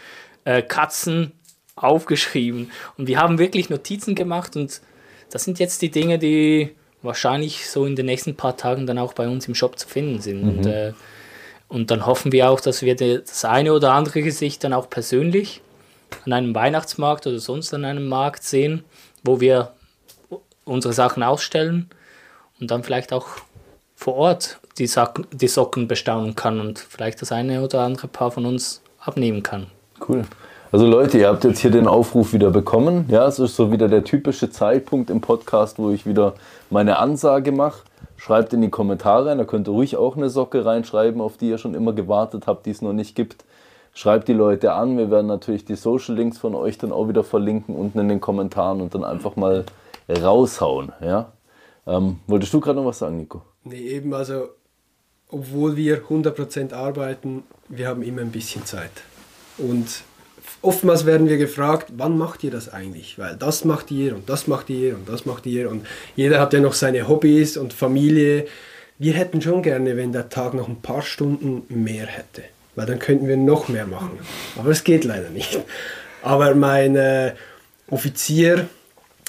äh, Katzen aufgeschrieben. Und wir haben wirklich Notizen gemacht und das sind jetzt die Dinge, die wahrscheinlich so in den nächsten paar Tagen dann auch bei uns im Shop zu finden sind. Mhm. Und, äh, und dann hoffen wir auch, dass wir das eine oder andere Gesicht dann auch persönlich an einem Weihnachtsmarkt oder sonst an einem Markt sehen, wo wir unsere Sachen ausstellen und dann vielleicht auch vor Ort die, Socken, die Socken bestaunen kann und vielleicht das eine oder andere Paar von uns abnehmen kann. Cool. Also Leute, ihr habt jetzt hier den Aufruf wieder bekommen. Ja, es ist so wieder der typische Zeitpunkt im Podcast, wo ich wieder meine Ansage mache. Schreibt in die Kommentare, da könnt ihr ruhig auch eine Socke reinschreiben, auf die ihr schon immer gewartet habt, die es noch nicht gibt. Schreibt die Leute an. Wir werden natürlich die Social Links von euch dann auch wieder verlinken unten in den Kommentaren und dann einfach mal raushauen. Ja? Ähm, wolltest du gerade noch was sagen, Nico? Nee, eben, also obwohl wir 100% arbeiten, wir haben immer ein bisschen Zeit. Und oftmals werden wir gefragt, wann macht ihr das eigentlich? Weil das macht ihr und das macht ihr und das macht ihr und jeder hat ja noch seine Hobbys und Familie. Wir hätten schon gerne, wenn der Tag noch ein paar Stunden mehr hätte, weil dann könnten wir noch mehr machen. Aber es geht leider nicht. Aber mein äh, Offizier,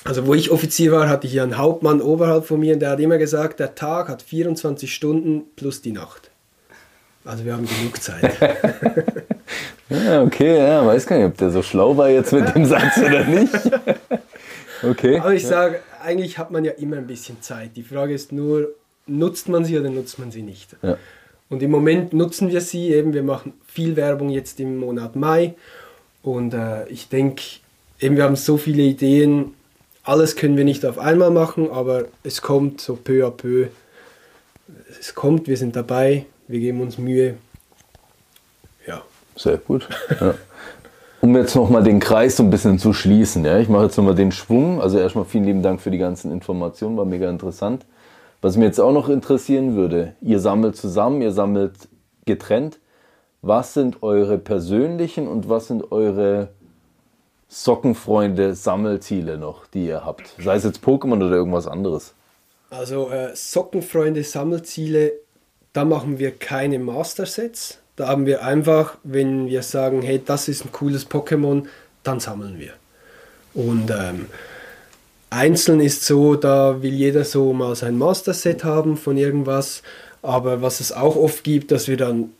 also wo ich Offizier war, hatte ich hier einen Hauptmann oberhalb von mir und der hat immer gesagt, der Tag hat 24 Stunden plus die Nacht. Also wir haben genug Zeit. ja, okay, ja, weiß gar nicht, ob der so schlau war jetzt mit dem Satz oder nicht. Okay. Aber ich sage, eigentlich hat man ja immer ein bisschen Zeit. Die Frage ist nur, nutzt man sie oder nutzt man sie nicht? Ja. Und im Moment nutzen wir sie eben. Wir machen viel Werbung jetzt im Monat Mai. Und äh, ich denke, eben wir haben so viele Ideen alles können wir nicht auf einmal machen, aber es kommt so peu à peu. Es kommt, wir sind dabei, wir geben uns Mühe. Ja. Sehr gut. Ja. Um jetzt nochmal den Kreis so ein bisschen zu schließen, ja, ich mache jetzt nochmal den Schwung. Also erstmal vielen lieben Dank für die ganzen Informationen, war mega interessant. Was mir jetzt auch noch interessieren würde, ihr sammelt zusammen, ihr sammelt getrennt. Was sind eure persönlichen und was sind eure Sockenfreunde Sammelziele noch, die ihr habt? Sei es jetzt Pokémon oder irgendwas anderes. Also äh, Sockenfreunde Sammelziele, da machen wir keine Master-Sets. Da haben wir einfach, wenn wir sagen, hey, das ist ein cooles Pokémon, dann sammeln wir. Und ähm, einzeln ist so, da will jeder so mal sein Master-Set haben von irgendwas. Aber was es auch oft gibt, dass wir dann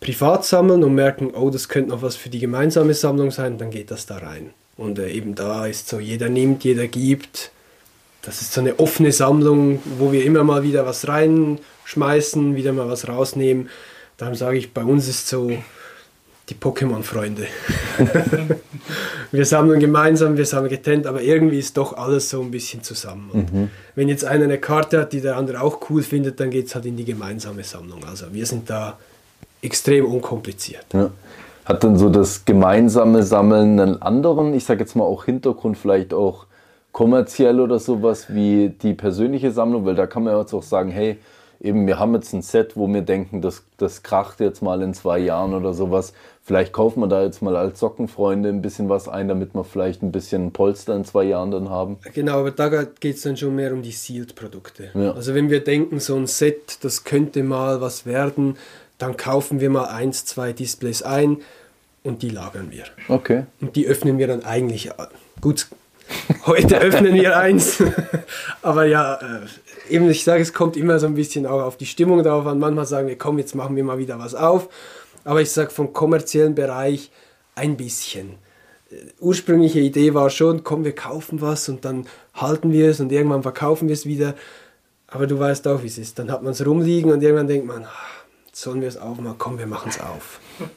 privat sammeln und merken, oh, das könnte noch was für die gemeinsame Sammlung sein, dann geht das da rein. Und äh, eben da ist so, jeder nimmt, jeder gibt. Das ist so eine offene Sammlung, wo wir immer mal wieder was reinschmeißen, wieder mal was rausnehmen. Darum sage ich, bei uns ist so die Pokémon-Freunde. wir sammeln gemeinsam, wir sammeln getrennt, aber irgendwie ist doch alles so ein bisschen zusammen. Mhm. Wenn jetzt einer eine Karte hat, die der andere auch cool findet, dann geht es halt in die gemeinsame Sammlung. Also wir sind da extrem unkompliziert. Ja. Hat dann so das gemeinsame Sammeln einen anderen, ich sage jetzt mal auch Hintergrund, vielleicht auch kommerziell oder sowas wie die persönliche Sammlung? Weil da kann man ja jetzt auch sagen, hey, eben wir haben jetzt ein Set, wo wir denken, das, das kracht jetzt mal in zwei Jahren oder sowas. Vielleicht kaufen wir da jetzt mal als Sockenfreunde ein bisschen was ein, damit wir vielleicht ein bisschen Polster in zwei Jahren dann haben. Genau, aber da geht es dann schon mehr um die Sealed-Produkte. Ja. Also wenn wir denken, so ein Set, das könnte mal was werden, dann kaufen wir mal eins, zwei Displays ein und die lagern wir. Okay. Und die öffnen wir dann eigentlich. Gut, heute öffnen wir eins. Aber ja, äh, eben, ich sage, es kommt immer so ein bisschen auch auf die Stimmung drauf an. Manchmal sagen wir, komm, jetzt machen wir mal wieder was auf. Aber ich sage, vom kommerziellen Bereich ein bisschen. Ursprüngliche Idee war schon, komm, wir kaufen was und dann halten wir es und irgendwann verkaufen wir es wieder. Aber du weißt auch, wie es ist. Dann hat man es rumliegen und irgendwann denkt man, ah, sollen wir es aufmachen? Komm, wir machen es auf.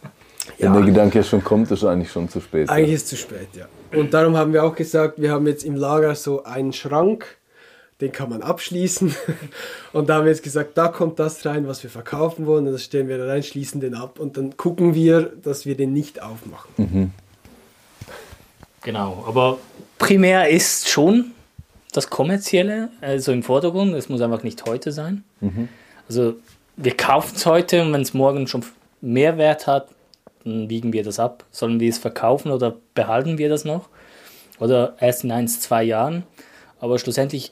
Wenn der Gedanke schon kommt, ist eigentlich schon zu spät. Eigentlich ja. ist es zu spät, ja. Und darum haben wir auch gesagt, wir haben jetzt im Lager so einen Schrank, den kann man abschließen. Und da haben wir jetzt gesagt, da kommt das rein, was wir verkaufen wollen. Und das stellen wir da rein, schließen den ab und dann gucken wir, dass wir den nicht aufmachen. Mhm. Genau, aber primär ist schon das Kommerzielle, also im Vordergrund. Es muss einfach nicht heute sein. Mhm. Also wir kaufen es heute und wenn es morgen schon mehr Wert hat, dann wiegen wir das ab. Sollen wir es verkaufen oder behalten wir das noch? Oder erst in eins, zwei Jahren. Aber schlussendlich,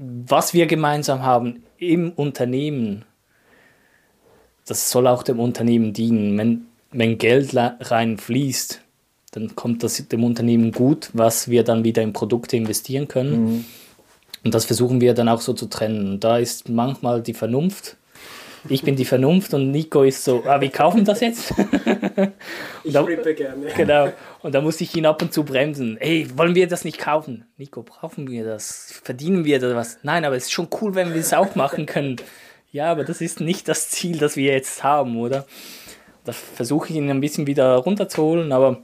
was wir gemeinsam haben im Unternehmen, das soll auch dem Unternehmen dienen. Wenn, wenn Geld reinfließt, dann kommt das dem Unternehmen gut, was wir dann wieder in Produkte investieren können. Mhm. Und das versuchen wir dann auch so zu trennen. Da ist manchmal die Vernunft ich bin die Vernunft und Nico ist so, ah, wir kaufen das jetzt. ich da, rippe gerne. Genau. Und da muss ich ihn ab und zu bremsen. Ey, wollen wir das nicht kaufen? Nico, brauchen wir das? Verdienen wir da was? Nein, aber es ist schon cool, wenn wir es auch machen können. Ja, aber das ist nicht das Ziel, das wir jetzt haben, oder? Da versuche ich ihn ein bisschen wieder runterzuholen, aber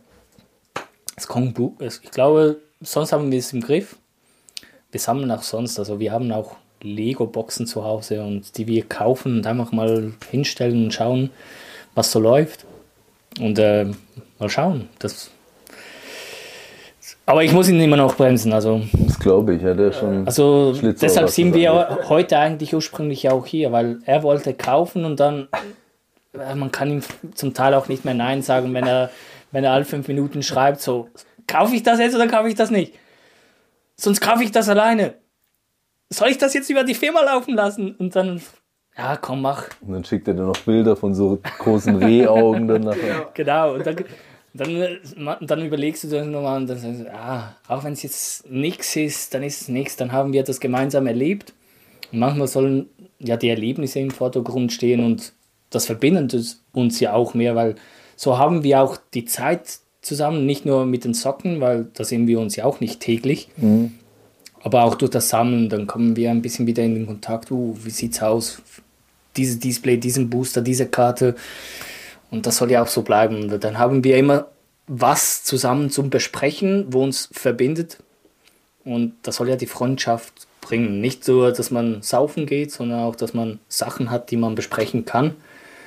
es kommt, ich glaube, sonst haben wir es im Griff. Wir sammeln auch sonst, also wir haben auch Lego-Boxen zu Hause und die wir kaufen und einfach mal hinstellen und schauen, was so läuft. Und äh, mal schauen. Das aber ich muss ihn immer noch bremsen. Also, das glaube ich, ja, der schon. Also deshalb sind wir heute eigentlich ursprünglich auch hier, weil er wollte kaufen und dann, äh, man kann ihm zum Teil auch nicht mehr Nein sagen, wenn er, wenn er alle fünf Minuten schreibt, so, kaufe ich das jetzt oder kaufe ich das nicht? Sonst kaufe ich das alleine soll ich das jetzt über die Firma laufen lassen? Und dann, ja, komm, mach. Und dann schickt er dir noch Bilder von so großen Rehaugen dann nachher. Genau, und dann, dann, dann überlegst du dann nochmal und dann sagst du, ah, auch wenn es jetzt nichts ist, dann ist es nichts, dann haben wir das gemeinsam erlebt. Und manchmal sollen ja die Erlebnisse im Vordergrund stehen und das verbindet uns ja auch mehr, weil so haben wir auch die Zeit zusammen, nicht nur mit den Socken, weil da sehen wir uns ja auch nicht täglich, mhm. Aber auch durch das Sammeln, dann kommen wir ein bisschen wieder in den Kontakt, uh, wie sieht's aus? Dieses Display, diesen Booster, diese Karte. Und das soll ja auch so bleiben. Und dann haben wir immer was zusammen zum Besprechen, wo uns verbindet. Und das soll ja die Freundschaft bringen. Nicht nur, dass man saufen geht, sondern auch, dass man Sachen hat, die man besprechen kann.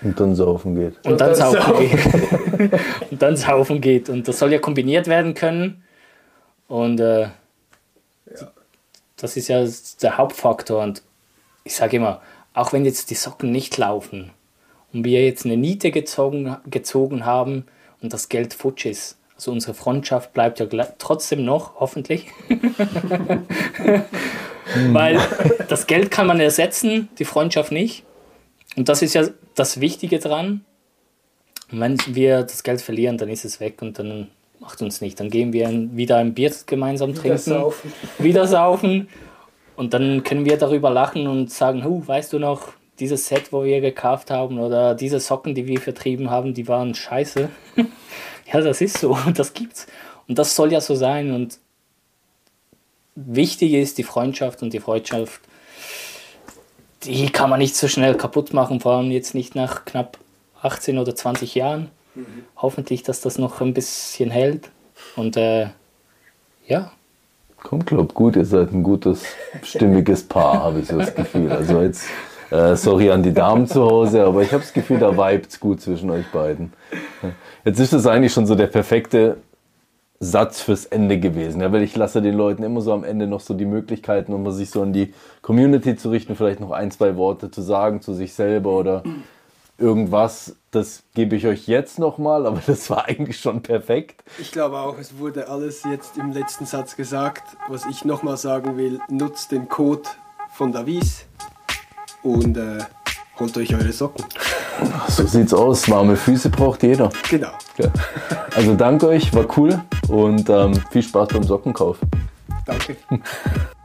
Und dann saufen geht. Und, Und dann, dann saufen, saufen geht. und dann saufen geht. Und das soll ja kombiniert werden können. Und äh. Das ist ja der Hauptfaktor. Und ich sage immer, auch wenn jetzt die Socken nicht laufen und wir jetzt eine Niete gezogen, gezogen haben und das Geld futsch ist, Also unsere Freundschaft bleibt ja trotzdem noch, hoffentlich. Weil das Geld kann man ersetzen, die Freundschaft nicht. Und das ist ja das Wichtige dran. Und wenn wir das Geld verlieren, dann ist es weg und dann macht uns nicht. Dann gehen wir wieder ein Bier gemeinsam trinken, wieder saufen. wieder saufen und dann können wir darüber lachen und sagen, huh, weißt du noch, dieses Set, wo wir gekauft haben oder diese Socken, die wir vertrieben haben, die waren scheiße. ja, das ist so und das gibt's. Und das soll ja so sein und wichtig ist die Freundschaft und die Freundschaft, die kann man nicht so schnell kaputt machen, vor allem jetzt nicht nach knapp 18 oder 20 Jahren. Mhm. Hoffentlich, dass das noch ein bisschen hält. Und äh, ja. Kommt, glaub gut, ihr seid ein gutes, stimmiges Paar, habe ich so das Gefühl. Also jetzt, äh, sorry an die Damen zu Hause, aber ich habe das Gefühl, da vibet's gut zwischen euch beiden. Jetzt ist es eigentlich schon so der perfekte Satz fürs Ende gewesen. Ja, weil ich lasse den Leuten immer so am Ende noch so die Möglichkeiten, um sich so an die Community zu richten, vielleicht noch ein, zwei Worte zu sagen zu sich selber oder irgendwas, das gebe ich euch jetzt nochmal, aber das war eigentlich schon perfekt. Ich glaube auch, es wurde alles jetzt im letzten Satz gesagt. Was ich nochmal sagen will, nutzt den Code von Davis und äh, holt euch eure Socken. So sieht's aus. Warme Füße braucht jeder. Genau. Ja. Also danke euch, war cool und ähm, viel Spaß beim Sockenkauf. Danke.